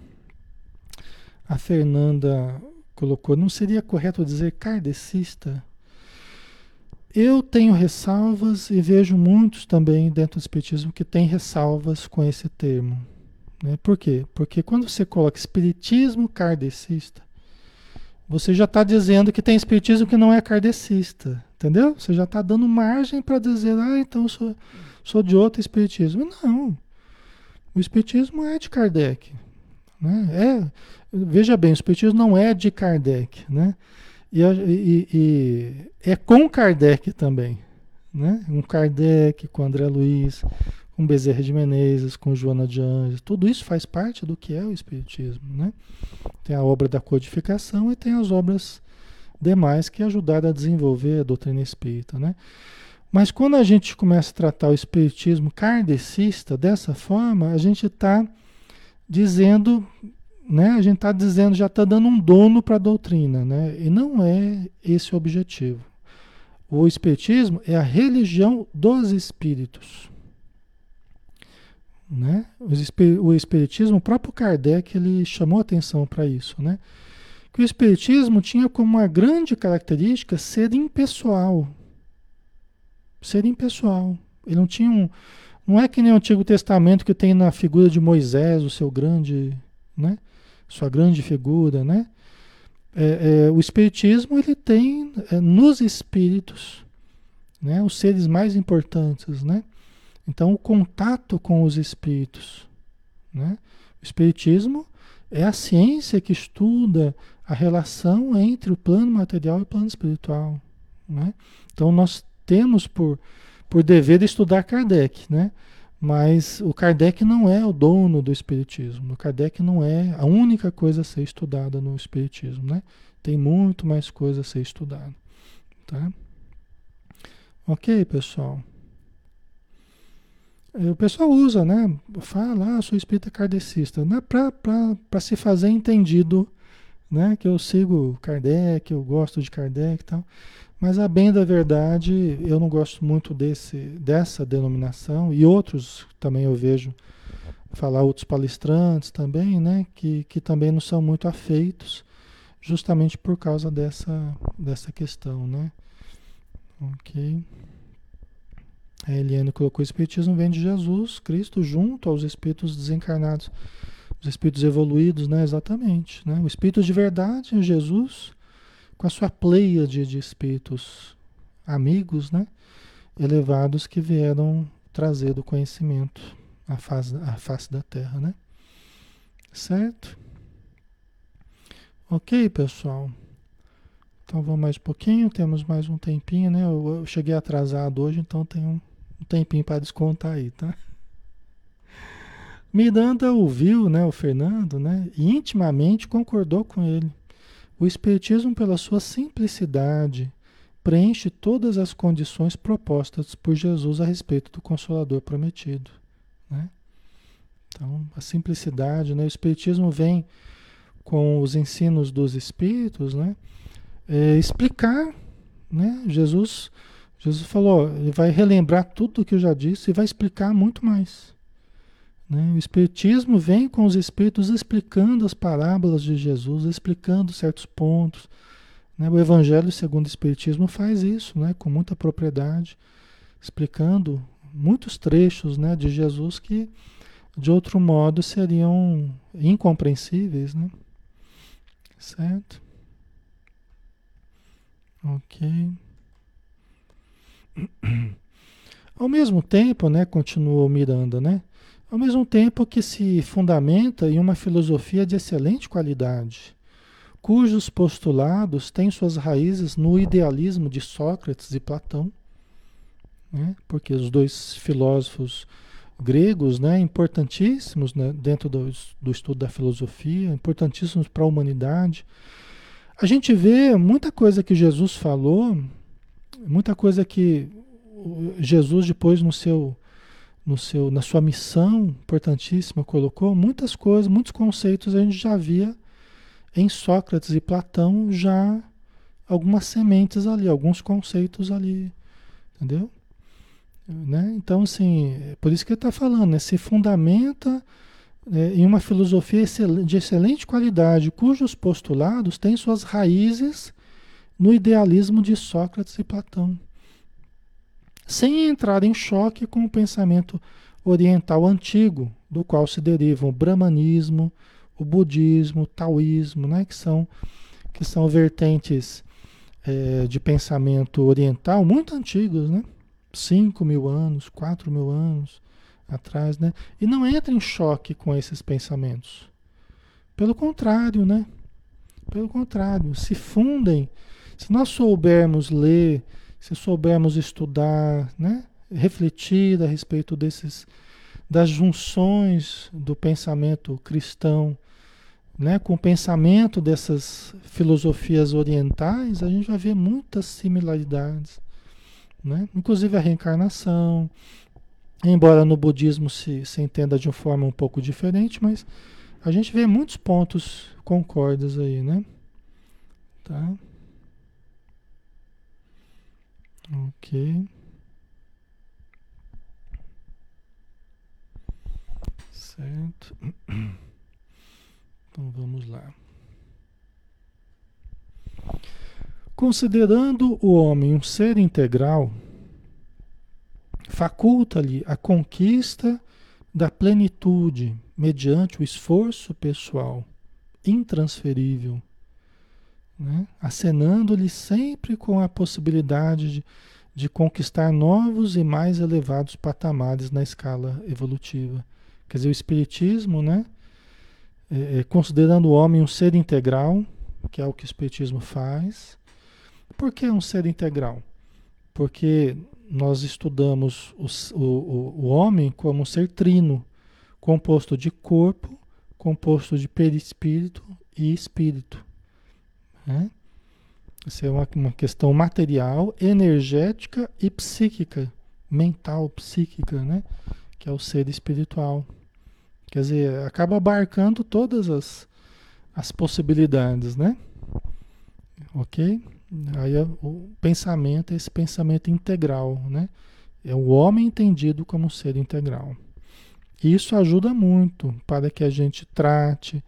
A Fernanda colocou, não seria correto dizer kardecista? Eu tenho ressalvas e vejo muitos também dentro do espiritismo que têm ressalvas com esse termo. Né? Por quê? Porque quando você coloca espiritismo kardecista, você já está dizendo que tem espiritismo que não é kardecista. Entendeu? Você já está dando margem para dizer, ah, então sou, sou de outro espiritismo. Não. O espiritismo é de Kardec. Né? É, veja bem, o espiritismo não é de Kardec. Né? E, e, e é com Kardec também. Né? Um Kardec com André Luiz, com Bezerra de Menezes, com Joana de Anjos, tudo isso faz parte do que é o Espiritismo, né? Tem a obra da codificação e tem as obras demais que ajudaram a desenvolver a doutrina espírita, né? Mas quando a gente começa a tratar o espiritismo kardecista dessa forma, a gente está dizendo, né? A gente está dizendo, já está dando um dono para a doutrina, né? E não é esse o objetivo. O espiritismo é a religião dos espíritos. Né? O espiritismo, o próprio Kardec, ele chamou atenção para isso, né? Que o espiritismo tinha como uma grande característica ser impessoal. Ser impessoal. Ele não tinha um, não é que nem o Antigo Testamento que tem na figura de Moisés, o seu grande, né? Sua grande figura, né? É, é, o Espiritismo ele tem é, nos espíritos, né? Os seres mais importantes, né? Então o contato com os espíritos, né? O Espiritismo é a ciência que estuda a relação entre o plano material e o plano espiritual, né? Então nós temos por por dever estudar Kardec, né? Mas o Kardec não é o dono do Espiritismo. O Kardec não é a única coisa a ser estudada no Espiritismo, né? Tem muito mais coisa a ser estudada, tá? Ok, pessoal. O pessoal usa, né? Fala, ah, sou espírita kardecista, né? para se fazer entendido, né? Que eu sigo Kardec, eu gosto de Kardec e tal. Mas a bem da verdade, eu não gosto muito desse, dessa denominação e outros também eu vejo falar outros palestrantes também, né, que, que também não são muito afeitos, justamente por causa dessa, dessa questão, né? Ok. A Eliane colocou: o Espiritismo vem de Jesus, Cristo, junto aos espíritos desencarnados, os espíritos evoluídos, né? Exatamente. Né? O Espírito de verdade é Jesus com a sua pleia de, de espíritos amigos, né? Elevados que vieram trazer do conhecimento à face, face da Terra, né? Certo? Ok, pessoal. Então vamos mais um pouquinho, temos mais um tempinho, né? Eu, eu cheguei atrasado hoje, então um, um tempinho para descontar aí, tá? Miranda ouviu, né, o Fernando, né, e intimamente concordou com ele. O Espiritismo, pela sua simplicidade, preenche todas as condições propostas por Jesus a respeito do Consolador prometido. Né? Então, a simplicidade, né? o Espiritismo vem com os ensinos dos Espíritos, né? É, explicar. Né? Jesus, Jesus falou, ele vai relembrar tudo o que eu já disse e vai explicar muito mais. Né? O Espiritismo vem com os Espíritos explicando as parábolas de Jesus, explicando certos pontos. Né? O Evangelho segundo o Espiritismo faz isso né? com muita propriedade, explicando muitos trechos né? de Jesus que de outro modo seriam incompreensíveis. Né? Certo? Ok. Ao mesmo tempo, né, continuou Miranda, né? Ao mesmo tempo que se fundamenta em uma filosofia de excelente qualidade, cujos postulados têm suas raízes no idealismo de Sócrates e Platão, né? porque os dois filósofos gregos, né, importantíssimos né, dentro do, do estudo da filosofia, importantíssimos para a humanidade. A gente vê muita coisa que Jesus falou, muita coisa que Jesus depois no seu no seu, na sua missão importantíssima, colocou muitas coisas, muitos conceitos a gente já via em Sócrates e Platão já algumas sementes ali, alguns conceitos ali, entendeu? Né? Então, assim, é por isso que ele está falando, né? se fundamenta é, em uma filosofia de excelente qualidade, cujos postulados têm suas raízes no idealismo de Sócrates e Platão sem entrar em choque com o pensamento oriental antigo, do qual se derivam o brahmanismo, o budismo, o taoísmo, né, que, são, que são vertentes é, de pensamento oriental muito antigos, né? 5 mil anos, 4 mil anos atrás, né? E não entra em choque com esses pensamentos. Pelo contrário, né? Pelo contrário, se fundem. Se nós soubermos ler se soubermos estudar, né, refletir a respeito desses, das junções do pensamento cristão né, com o pensamento dessas filosofias orientais, a gente vai ver muitas similaridades. Né? Inclusive a reencarnação, embora no budismo se, se entenda de uma forma um pouco diferente, mas a gente vê muitos pontos concordes aí, né? Tá? Ok. Certo. Então vamos lá. Considerando o homem um ser integral, faculta-lhe a conquista da plenitude mediante o esforço pessoal intransferível, né? acenando-lhe sempre com a possibilidade de, de conquistar novos e mais elevados patamares na escala evolutiva. Quer dizer, o Espiritismo, né? É, é, considerando o homem um ser integral, que é o que o Espiritismo faz. Por que um ser integral? Porque nós estudamos o, o, o homem como um ser trino, composto de corpo, composto de perispírito e espírito. Né? Isso é uma, uma questão material, energética e psíquica, mental, psíquica, né? que é o ser espiritual. Quer dizer, acaba abarcando todas as, as possibilidades, né? Ok? Aí é o pensamento é esse pensamento integral, né? É o homem entendido como ser integral. E isso ajuda muito para que a gente trate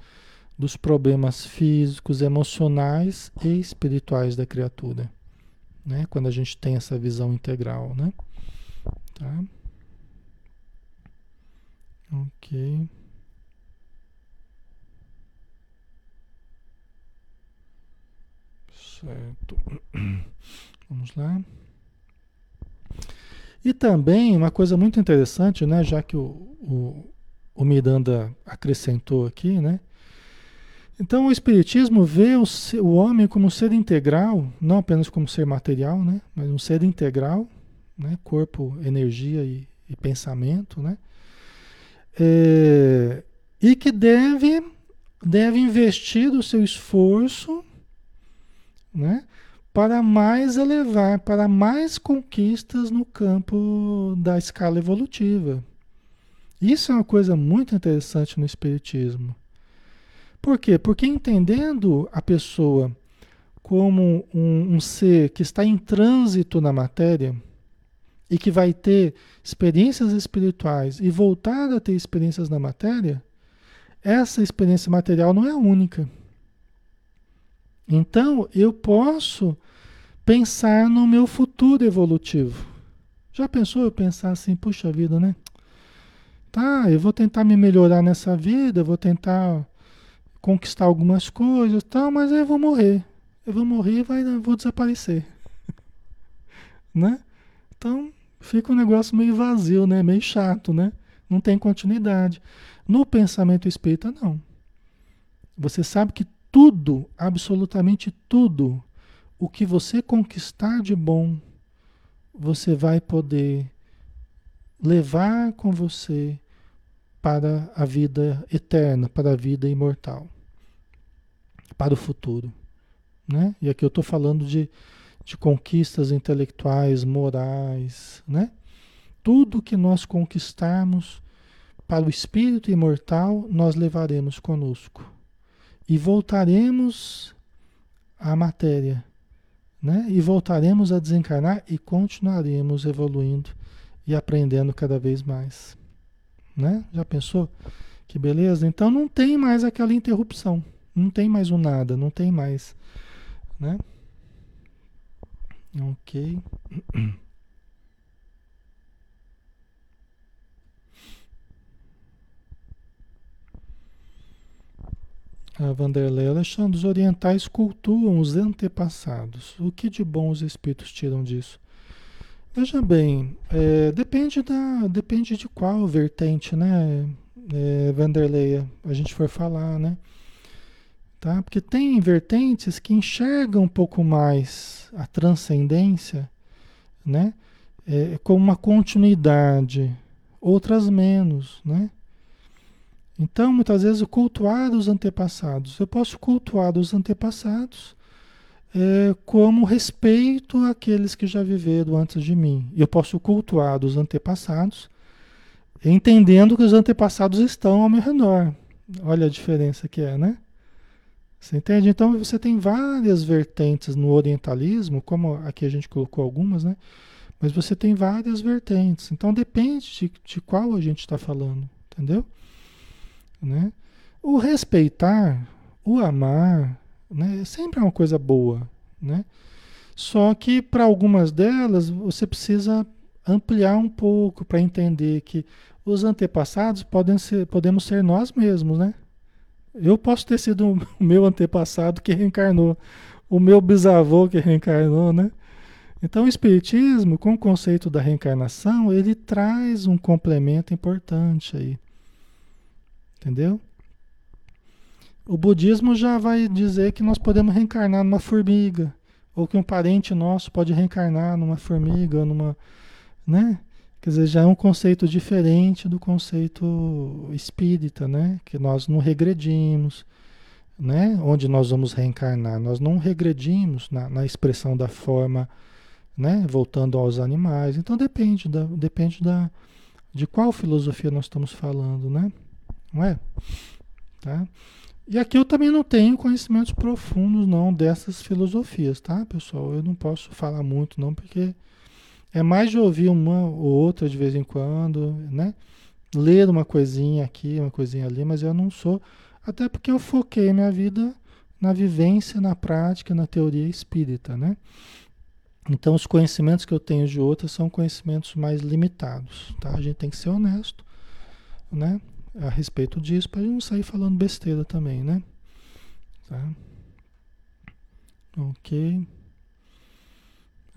dos problemas físicos, emocionais e espirituais da criatura, né? Quando a gente tem essa visão integral, né? Tá? Ok. Certo. Vamos lá. E também uma coisa muito interessante, né? Já que o, o, o Miranda acrescentou aqui, né? Então o Espiritismo vê o, o homem como um ser integral, não apenas como ser material, né? Mas um ser integral, né? Corpo, energia e, e pensamento, né? é, e que deve, deve investir o seu esforço né, para mais elevar, para mais conquistas no campo da escala evolutiva. Isso é uma coisa muito interessante no Espiritismo. Por quê? Porque entendendo a pessoa como um, um ser que está em trânsito na matéria, e que vai ter experiências espirituais e voltar a ter experiências na matéria, essa experiência material não é única. Então, eu posso pensar no meu futuro evolutivo. Já pensou eu pensar assim, puxa vida, né? Tá, eu vou tentar me melhorar nessa vida, vou tentar conquistar algumas coisas, tal, mas eu vou morrer. Eu vou morrer vai, vou desaparecer. né? Então, fica um negócio meio vazio, né? Meio chato, né? Não tem continuidade. No pensamento espírita, não. Você sabe que tudo, absolutamente tudo, o que você conquistar de bom, você vai poder levar com você para a vida eterna, para a vida imortal, para o futuro. Né? E aqui eu estou falando de de conquistas intelectuais, morais, né? Tudo que nós conquistarmos para o espírito imortal, nós levaremos conosco. E voltaremos à matéria, né? E voltaremos a desencarnar e continuaremos evoluindo e aprendendo cada vez mais, né? Já pensou? Que beleza? Então não tem mais aquela interrupção, não tem mais o nada, não tem mais, né? Ok. A Vanderlei Alexandre, os orientais cultuam os antepassados. O que de bom os espíritos tiram disso? Veja bem, é, depende, da, depende de qual vertente, né, é, Vanderlei, a gente for falar, né? Tá? Porque tem vertentes que enxergam um pouco mais a transcendência, né? É, como uma continuidade. outras menos, né? Então, muitas vezes, cultuar os antepassados. Eu posso cultuar os antepassados é, como respeito àqueles que já viveram antes de mim. Eu posso cultuar os antepassados, entendendo que os antepassados estão ao meu redor. Olha a diferença que é, né? Você entende? Então você tem várias vertentes no orientalismo, como aqui a gente colocou algumas, né? Mas você tem várias vertentes. Então depende de, de qual a gente está falando, entendeu? Né? O respeitar, o amar, né? sempre é uma coisa boa, né? Só que para algumas delas você precisa ampliar um pouco para entender que os antepassados podem ser, podemos ser nós mesmos, né? Eu posso ter sido o meu antepassado que reencarnou, o meu bisavô que reencarnou, né? Então o espiritismo, com o conceito da reencarnação, ele traz um complemento importante aí. Entendeu? O budismo já vai dizer que nós podemos reencarnar numa formiga, ou que um parente nosso pode reencarnar numa formiga, numa, né? Quer dizer, já é um conceito diferente do conceito espírita, né? Que nós não regredimos, né? Onde nós vamos reencarnar, nós não regredimos na, na expressão da forma, né? Voltando aos animais. Então depende da, depende da, de qual filosofia nós estamos falando, né? Não é? Tá? E aqui eu também não tenho conhecimentos profundos não dessas filosofias, tá, pessoal? Eu não posso falar muito não, porque é mais de ouvir uma ou outra de vez em quando, né? Ler uma coisinha aqui, uma coisinha ali, mas eu não sou, até porque eu foquei minha vida na vivência, na prática, na teoria espírita, né? Então os conhecimentos que eu tenho de outras são conhecimentos mais limitados, tá? A gente tem que ser honesto, né? a respeito disso, para não sair falando besteira também, né? Tá? Ok.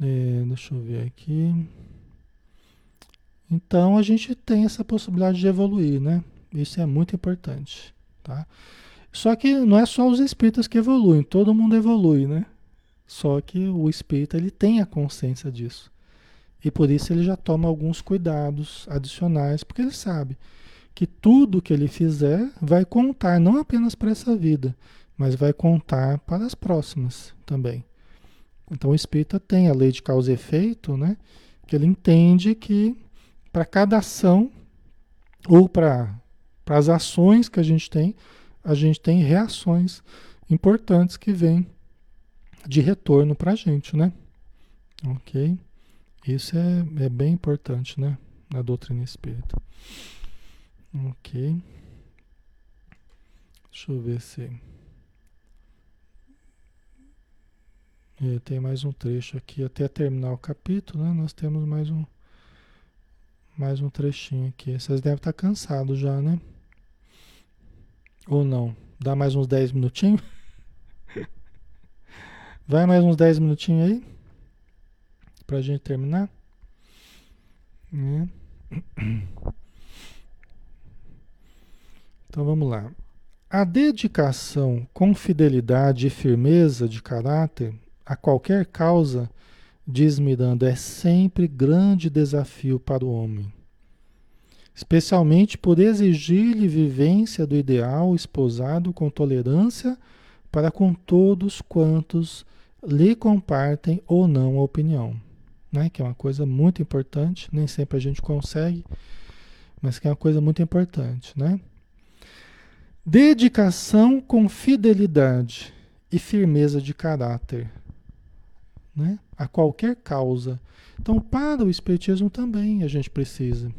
É, deixa eu ver aqui. Então a gente tem essa possibilidade de evoluir, né? Isso é muito importante, tá? Só que não é só os espíritas que evoluem, todo mundo evolui, né? Só que o espírita ele tem a consciência disso. E por isso ele já toma alguns cuidados adicionais, porque ele sabe que tudo que ele fizer vai contar não apenas para essa vida, mas vai contar para as próximas também. Então o espírita tem a lei de causa e efeito, né? Que ele entende que para cada ação ou para as ações que a gente tem, a gente tem reações importantes que vêm de retorno para a gente, né? Ok? Isso é, é bem importante, né? Na doutrina espírita. Ok. Deixa eu ver se. É, tem mais um trecho aqui até terminar o capítulo, né? Nós temos mais um mais um trechinho aqui. Vocês devem estar cansados já, né? Ou não? Dá mais uns 10 minutinhos? Vai mais uns 10 minutinhos aí? Pra gente terminar? Né? Então vamos lá. A dedicação com fidelidade e firmeza de caráter a qualquer causa, diz Miranda, é sempre grande desafio para o homem, especialmente por exigir-lhe vivência do ideal esposado com tolerância para com todos quantos lhe compartem ou não a opinião, né? que é uma coisa muito importante, nem sempre a gente consegue, mas que é uma coisa muito importante, né? Dedicação com fidelidade e firmeza de caráter né? a qualquer causa. Então, para o Espiritismo também a gente precisa.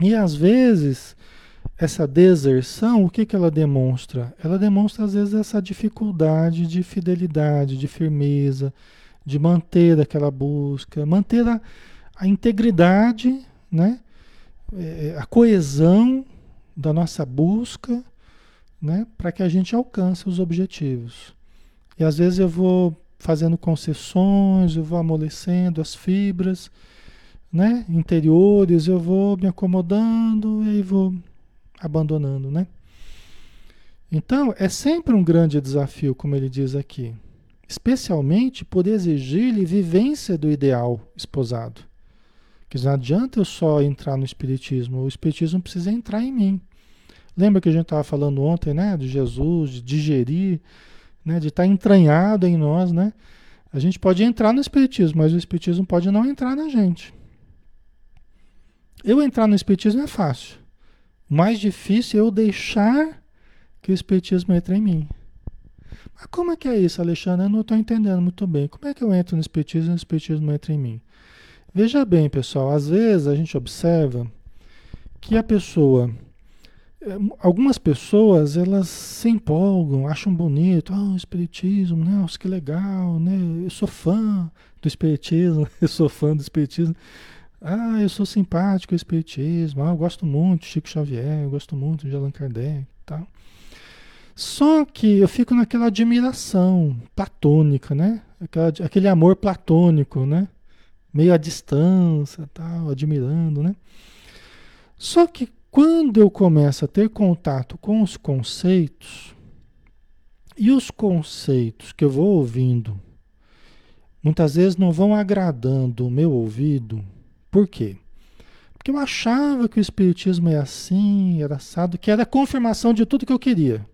E às vezes, essa deserção, o que, que ela demonstra? Ela demonstra, às vezes, essa dificuldade de fidelidade, de firmeza, de manter aquela busca, manter a, a integridade, né? É, a coesão da nossa busca, né, para que a gente alcance os objetivos. E às vezes eu vou fazendo concessões, eu vou amolecendo as fibras, né, interiores, eu vou me acomodando e aí vou abandonando, né? Então, é sempre um grande desafio, como ele diz aqui, especialmente por exigir-lhe vivência do ideal esposado Que não adianta eu só entrar no Espiritismo, o Espiritismo precisa entrar em mim. Lembra que a gente estava falando ontem, né? De Jesus, de digerir, né? De estar tá entranhado em nós, né? A gente pode entrar no Espiritismo, mas o Espiritismo pode não entrar na gente. Eu entrar no Espiritismo é fácil. Mais difícil é eu deixar que o Espiritismo entre em mim. Mas como é que é isso, Alexandre? Eu não estou entendendo muito bem. Como é que eu entro no Espiritismo e o Espiritismo entra em mim? Veja bem, pessoal, às vezes a gente observa que a pessoa algumas pessoas elas se empolgam, acham bonito, ah, o espiritismo, né? Que legal, né? Eu sou fã do espiritismo, eu sou fã do espiritismo. Ah, eu sou simpático ao espiritismo, ah, eu gosto muito de Chico Xavier, eu gosto muito de Allan Kardec, tá? Só que eu fico naquela admiração platônica, né? Aquela, aquele amor platônico, né? Meio à distância, tal, admirando, né? Só que quando eu começo a ter contato com os conceitos, e os conceitos que eu vou ouvindo, muitas vezes não vão agradando o meu ouvido, por quê? Porque eu achava que o Espiritismo é assim, era assado, que era a confirmação de tudo que eu queria.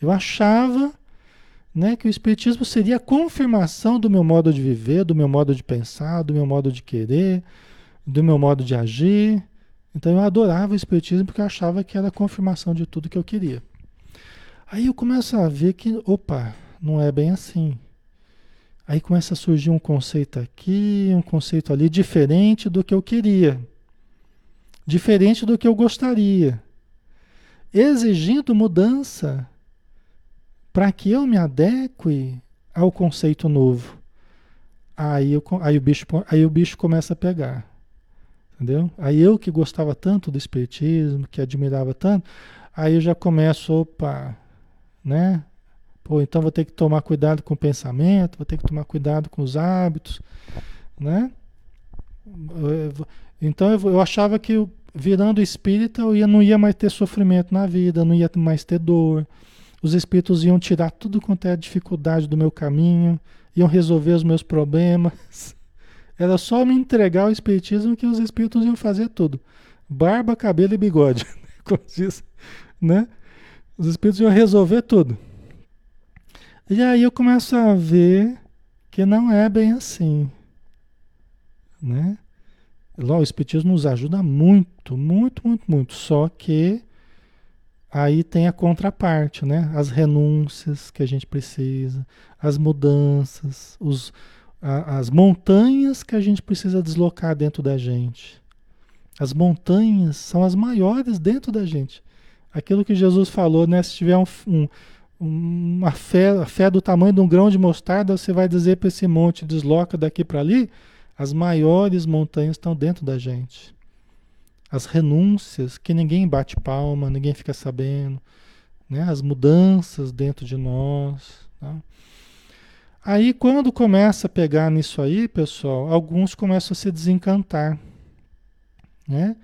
Eu achava né, que o Espiritismo seria a confirmação do meu modo de viver, do meu modo de pensar, do meu modo de querer, do meu modo de agir. Então eu adorava o Espiritismo porque eu achava que era a confirmação de tudo que eu queria. Aí eu começo a ver que, opa, não é bem assim. Aí começa a surgir um conceito aqui, um conceito ali, diferente do que eu queria, diferente do que eu gostaria, exigindo mudança para que eu me adeque ao conceito novo. Aí, eu, aí, o bicho, aí o bicho começa a pegar. Entendeu? Aí eu que gostava tanto do espiritismo, que admirava tanto, aí eu já começo, opa, né? Pô, então vou ter que tomar cuidado com o pensamento, vou ter que tomar cuidado com os hábitos, né? Então eu, achava que virando espírita eu não ia mais ter sofrimento na vida, não ia mais ter dor. Os espíritos iam tirar tudo quanto é dificuldade do meu caminho, iam resolver os meus problemas. Era só me entregar ao espiritismo que os espíritos iam fazer tudo. Barba, cabelo e bigode. Como diz, né? Os espíritos iam resolver tudo. E aí eu começo a ver que não é bem assim. Né? O espiritismo nos ajuda muito, muito, muito, muito. Só que aí tem a contraparte, né? As renúncias que a gente precisa, as mudanças, os a, as montanhas que a gente precisa deslocar dentro da gente. As montanhas são as maiores dentro da gente. Aquilo que Jesus falou, né? Se tiver um, um, uma fé, a fé do tamanho de um grão de mostarda, você vai dizer para esse monte, desloca daqui para ali. As maiores montanhas estão dentro da gente. As renúncias, que ninguém bate palma, ninguém fica sabendo. Né? As mudanças dentro de nós. Tá? Aí quando começa a pegar nisso aí, pessoal, alguns começam a se desencantar, né?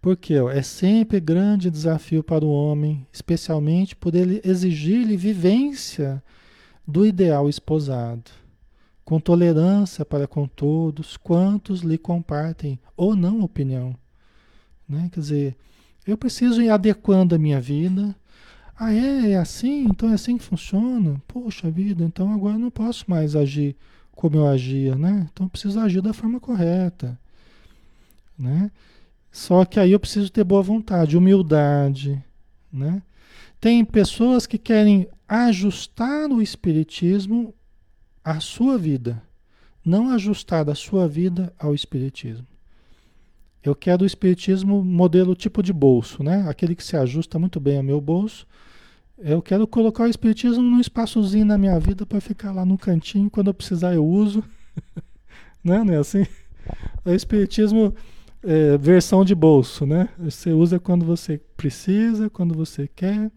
Porque ó, é sempre grande desafio para o homem, especialmente por ele exigir-lhe vivência do ideal esposado, com tolerância para com todos quantos lhe compartem ou não opinião. Né? Quer dizer, eu preciso ir adequando a minha vida ah, é? É assim? Então é assim que funciona? Poxa vida, então agora eu não posso mais agir como eu agia, né? Então eu preciso agir da forma correta, né? Só que aí eu preciso ter boa vontade, humildade, né? Tem pessoas que querem ajustar o espiritismo à sua vida, não ajustar a sua vida ao espiritismo. Eu quero o espiritismo modelo tipo de bolso, né? Aquele que se ajusta muito bem ao meu bolso eu quero colocar o Espiritismo num espaçozinho na minha vida para ficar lá no cantinho, quando eu precisar eu uso. né? Não é assim? O Espiritismo é, versão de bolso, né? Você usa quando você precisa, quando você quer,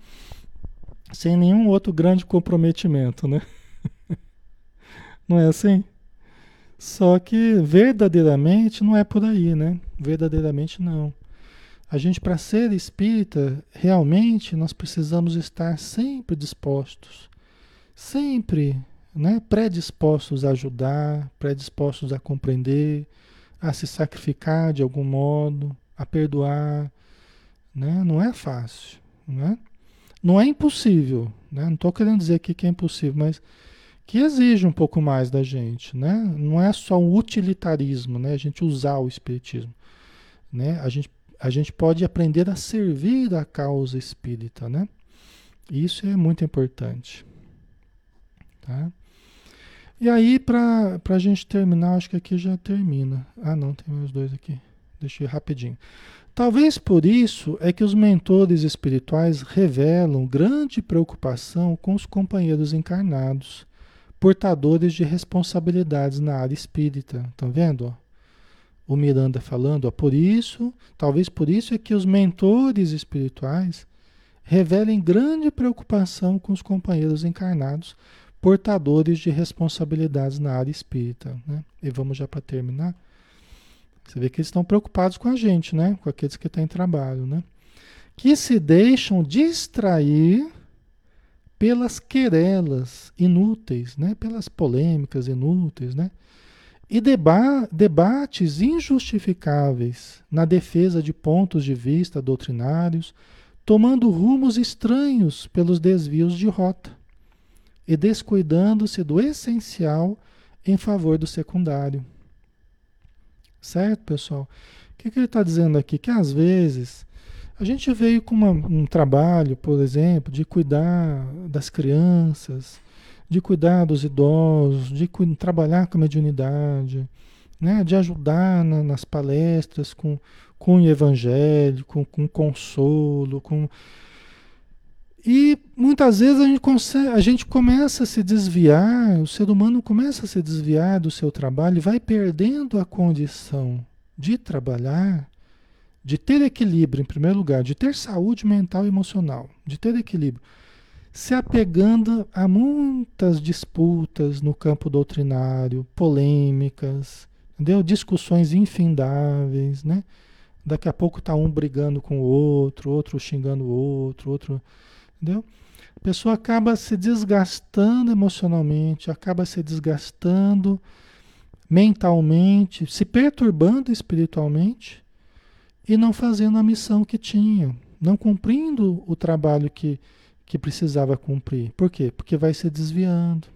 sem nenhum outro grande comprometimento, né? não é assim? Só que verdadeiramente não é por aí, né? Verdadeiramente não. A gente, para ser espírita, realmente nós precisamos estar sempre dispostos, sempre né, predispostos a ajudar, predispostos a compreender, a se sacrificar de algum modo, a perdoar, né? Não é fácil, né? Não é impossível, né? Não estou querendo dizer aqui que é impossível, mas que exige um pouco mais da gente, né? Não é só um utilitarismo, né? A gente usar o espiritismo, né? A gente, a gente pode aprender a servir a causa espírita, né? Isso é muito importante, tá? E aí, para a gente terminar, acho que aqui já termina. Ah, não, tem mais dois aqui. Ir rapidinho. Talvez por isso é que os mentores espirituais revelam grande preocupação com os companheiros encarnados, portadores de responsabilidades na área espírita. Estão vendo? O Miranda falando, ó, por isso, talvez por isso é que os mentores espirituais revelem grande preocupação com os companheiros encarnados, portadores de responsabilidades na área espírita. Né? E vamos já para terminar. Você vê que eles estão preocupados com a gente, né? Com aqueles que estão em trabalho, né? Que se deixam distrair pelas querelas inúteis, né? Pelas polêmicas inúteis, né? E deba debates injustificáveis na defesa de pontos de vista doutrinários, tomando rumos estranhos pelos desvios de rota e descuidando-se do essencial em favor do secundário. Certo, pessoal? O que, que ele está dizendo aqui? Que às vezes a gente veio com uma, um trabalho, por exemplo, de cuidar das crianças, de cuidar dos idosos, de trabalhar com a mediunidade, né? de ajudar na, nas palestras com, com o evangelho, com, com consolo, com e muitas vezes a gente, consegue, a gente começa a se desviar, o ser humano começa a se desviar do seu trabalho e vai perdendo a condição de trabalhar, de ter equilíbrio, em primeiro lugar, de ter saúde mental e emocional, de ter equilíbrio, se apegando a muitas disputas no campo doutrinário, polêmicas, entendeu? discussões infindáveis, né? Daqui a pouco está um brigando com o outro, outro xingando o outro, outro Entendeu? A pessoa acaba se desgastando emocionalmente, acaba se desgastando mentalmente, se perturbando espiritualmente e não fazendo a missão que tinha, não cumprindo o trabalho que, que precisava cumprir. Por quê? Porque vai se desviando.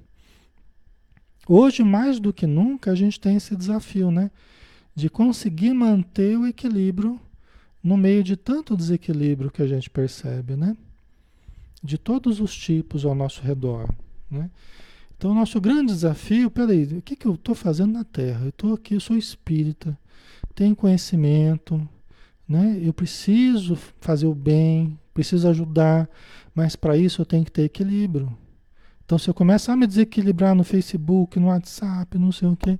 Hoje, mais do que nunca, a gente tem esse desafio, né? De conseguir manter o equilíbrio no meio de tanto desequilíbrio que a gente percebe, né? de todos os tipos ao nosso redor. Né? Então, o nosso grande desafio, peraí, o que, que eu estou fazendo na Terra? Eu estou aqui, eu sou espírita, tenho conhecimento, né? eu preciso fazer o bem, preciso ajudar, mas para isso eu tenho que ter equilíbrio. Então, se eu começar a me desequilibrar no Facebook, no WhatsApp, não sei o quê,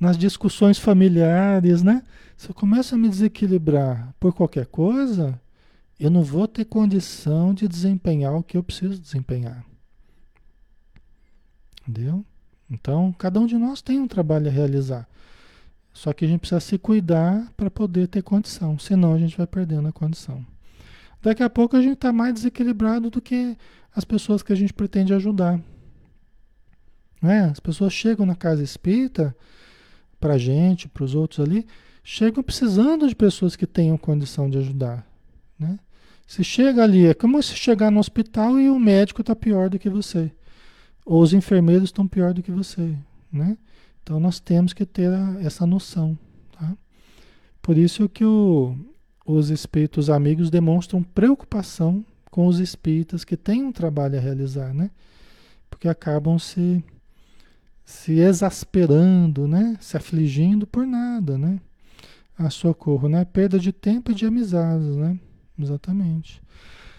nas discussões familiares, né? Se eu começo a me desequilibrar por qualquer coisa, eu não vou ter condição de desempenhar o que eu preciso desempenhar. Entendeu? Então, cada um de nós tem um trabalho a realizar. Só que a gente precisa se cuidar para poder ter condição, senão a gente vai perdendo a condição. Daqui a pouco a gente está mais desequilibrado do que as pessoas que a gente pretende ajudar. É, as pessoas chegam na casa espírita, para a gente, para os outros ali, chegam precisando de pessoas que tenham condição de ajudar. Né? Você chega ali, é como se chegar no hospital e o médico está pior do que você. Ou os enfermeiros estão pior do que você. Né? Então nós temos que ter a, essa noção. Tá? Por isso que o, os espíritos amigos demonstram preocupação com os espíritas que têm um trabalho a realizar, né? Porque acabam se, se exasperando, né? Se afligindo por nada, né? A socorro, né? Perda de tempo e de amizades, né? Exatamente.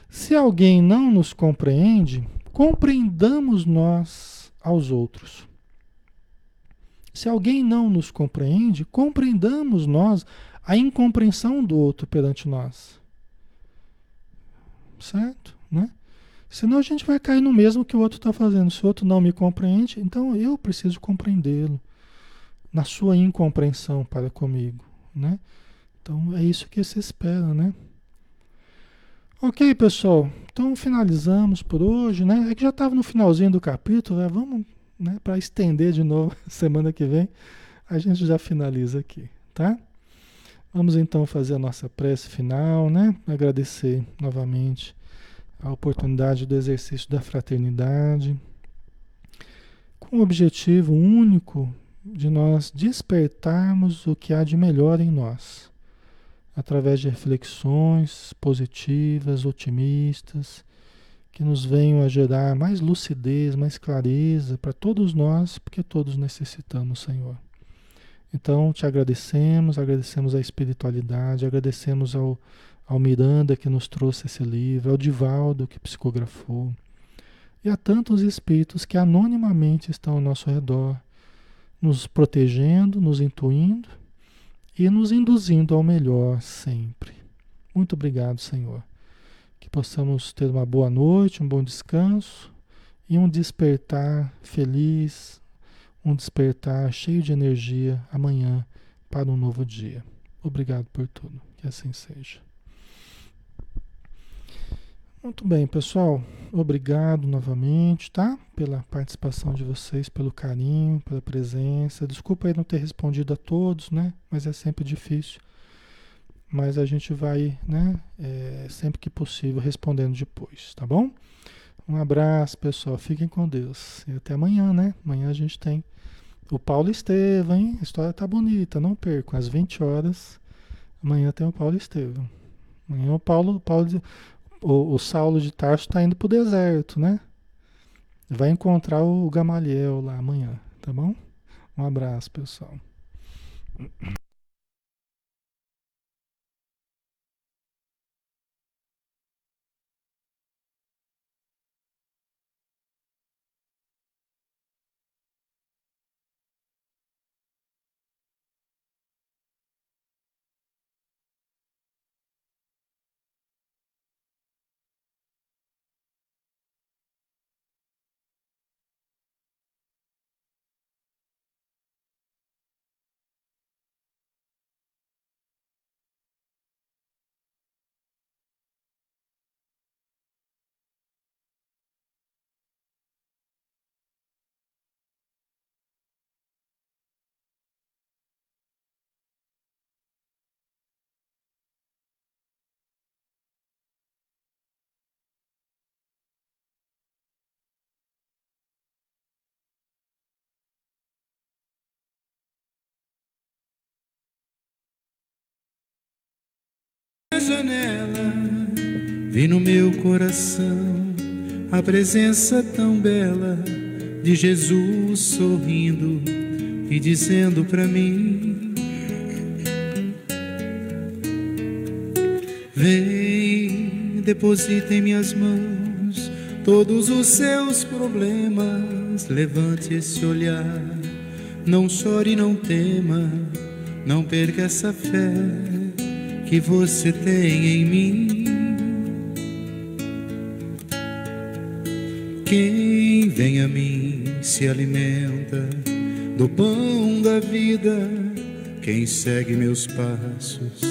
Se alguém não nos compreende, compreendamos nós aos outros. Se alguém não nos compreende, compreendamos nós a incompreensão do outro perante nós. Certo? Né? Senão a gente vai cair no mesmo que o outro está fazendo. Se o outro não me compreende, então eu preciso compreendê-lo na sua incompreensão para comigo. Né? Então é isso que se espera, né? Ok, pessoal. Então finalizamos por hoje, né? É que já estava no finalzinho do capítulo, né? Vamos, né, para estender de novo semana que vem, a gente já finaliza aqui, tá? Vamos então fazer a nossa prece final, né? Agradecer novamente a oportunidade do exercício da fraternidade, com o objetivo único de nós despertarmos o que há de melhor em nós, através de reflexões positivas, otimistas, que nos venham a gerar mais lucidez, mais clareza para todos nós, porque todos necessitamos, Senhor. Então, te agradecemos, agradecemos a espiritualidade, agradecemos ao, ao Miranda que nos trouxe esse livro, ao Divaldo que psicografou, e a tantos espíritos que anonimamente estão ao nosso redor, nos protegendo, nos intuindo e nos induzindo ao melhor sempre. Muito obrigado, Senhor. Que possamos ter uma boa noite, um bom descanso e um despertar feliz, um despertar cheio de energia amanhã para um novo dia. Obrigado por tudo. Que assim seja. Muito bem, pessoal. Obrigado novamente, tá? Pela participação de vocês, pelo carinho, pela presença. Desculpa aí não ter respondido a todos, né? Mas é sempre difícil. Mas a gente vai, né? É, sempre que possível, respondendo depois, tá bom? Um abraço, pessoal. Fiquem com Deus. E até amanhã, né? Amanhã a gente tem o Paulo Estevam, hein? A história tá bonita, não percam. Às 20 horas, amanhã tem o Paulo Estevam. Amanhã o Paulo, Paulo o, o Saulo de Tarso está indo para o deserto, né? Vai encontrar o Gamaliel lá amanhã, tá bom? Um abraço, pessoal. Janela, vi no meu coração a presença tão bela de Jesus sorrindo e dizendo para mim: Vem, deposita em minhas mãos todos os seus problemas, levante esse olhar, não chore, não tema, não perca essa fé que você tem em mim. Quem vem a mim se alimenta do pão da vida. Quem segue meus passos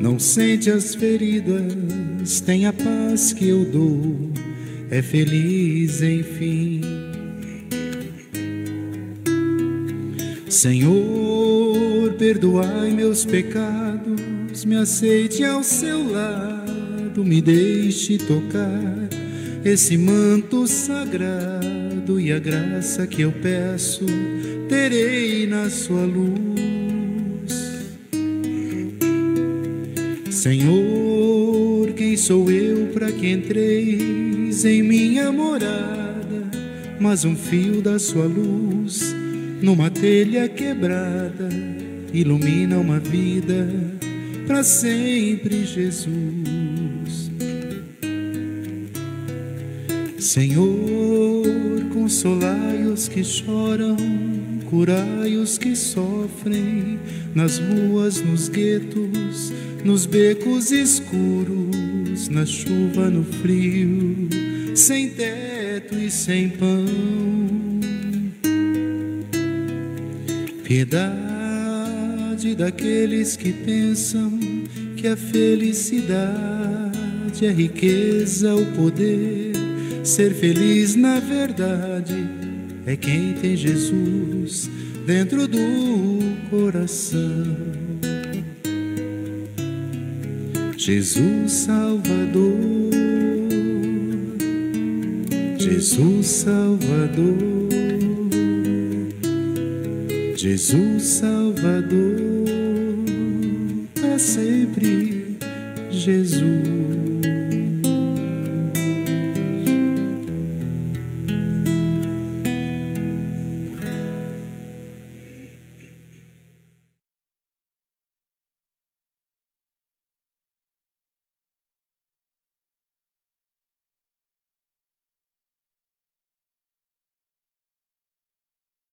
não sente as feridas, tem a paz que eu dou, é feliz enfim. Senhor, perdoai meus pecados me aceite ao seu lado, me deixe tocar esse manto sagrado e a graça que eu peço terei na sua luz. Senhor, quem sou eu para que entreis em minha morada, mas um fio da sua luz numa telha quebrada ilumina uma vida para sempre, Jesus. Senhor, consolai os que choram, curai os que sofrem, nas ruas, nos guetos, nos becos escuros, na chuva, no frio, sem teto e sem pão. Piedade daqueles que pensam que a felicidade é riqueza, o poder. Ser feliz na verdade é quem tem Jesus dentro do coração. Jesus Salvador, Jesus Salvador, Jesus Salvador, sempre Jesus.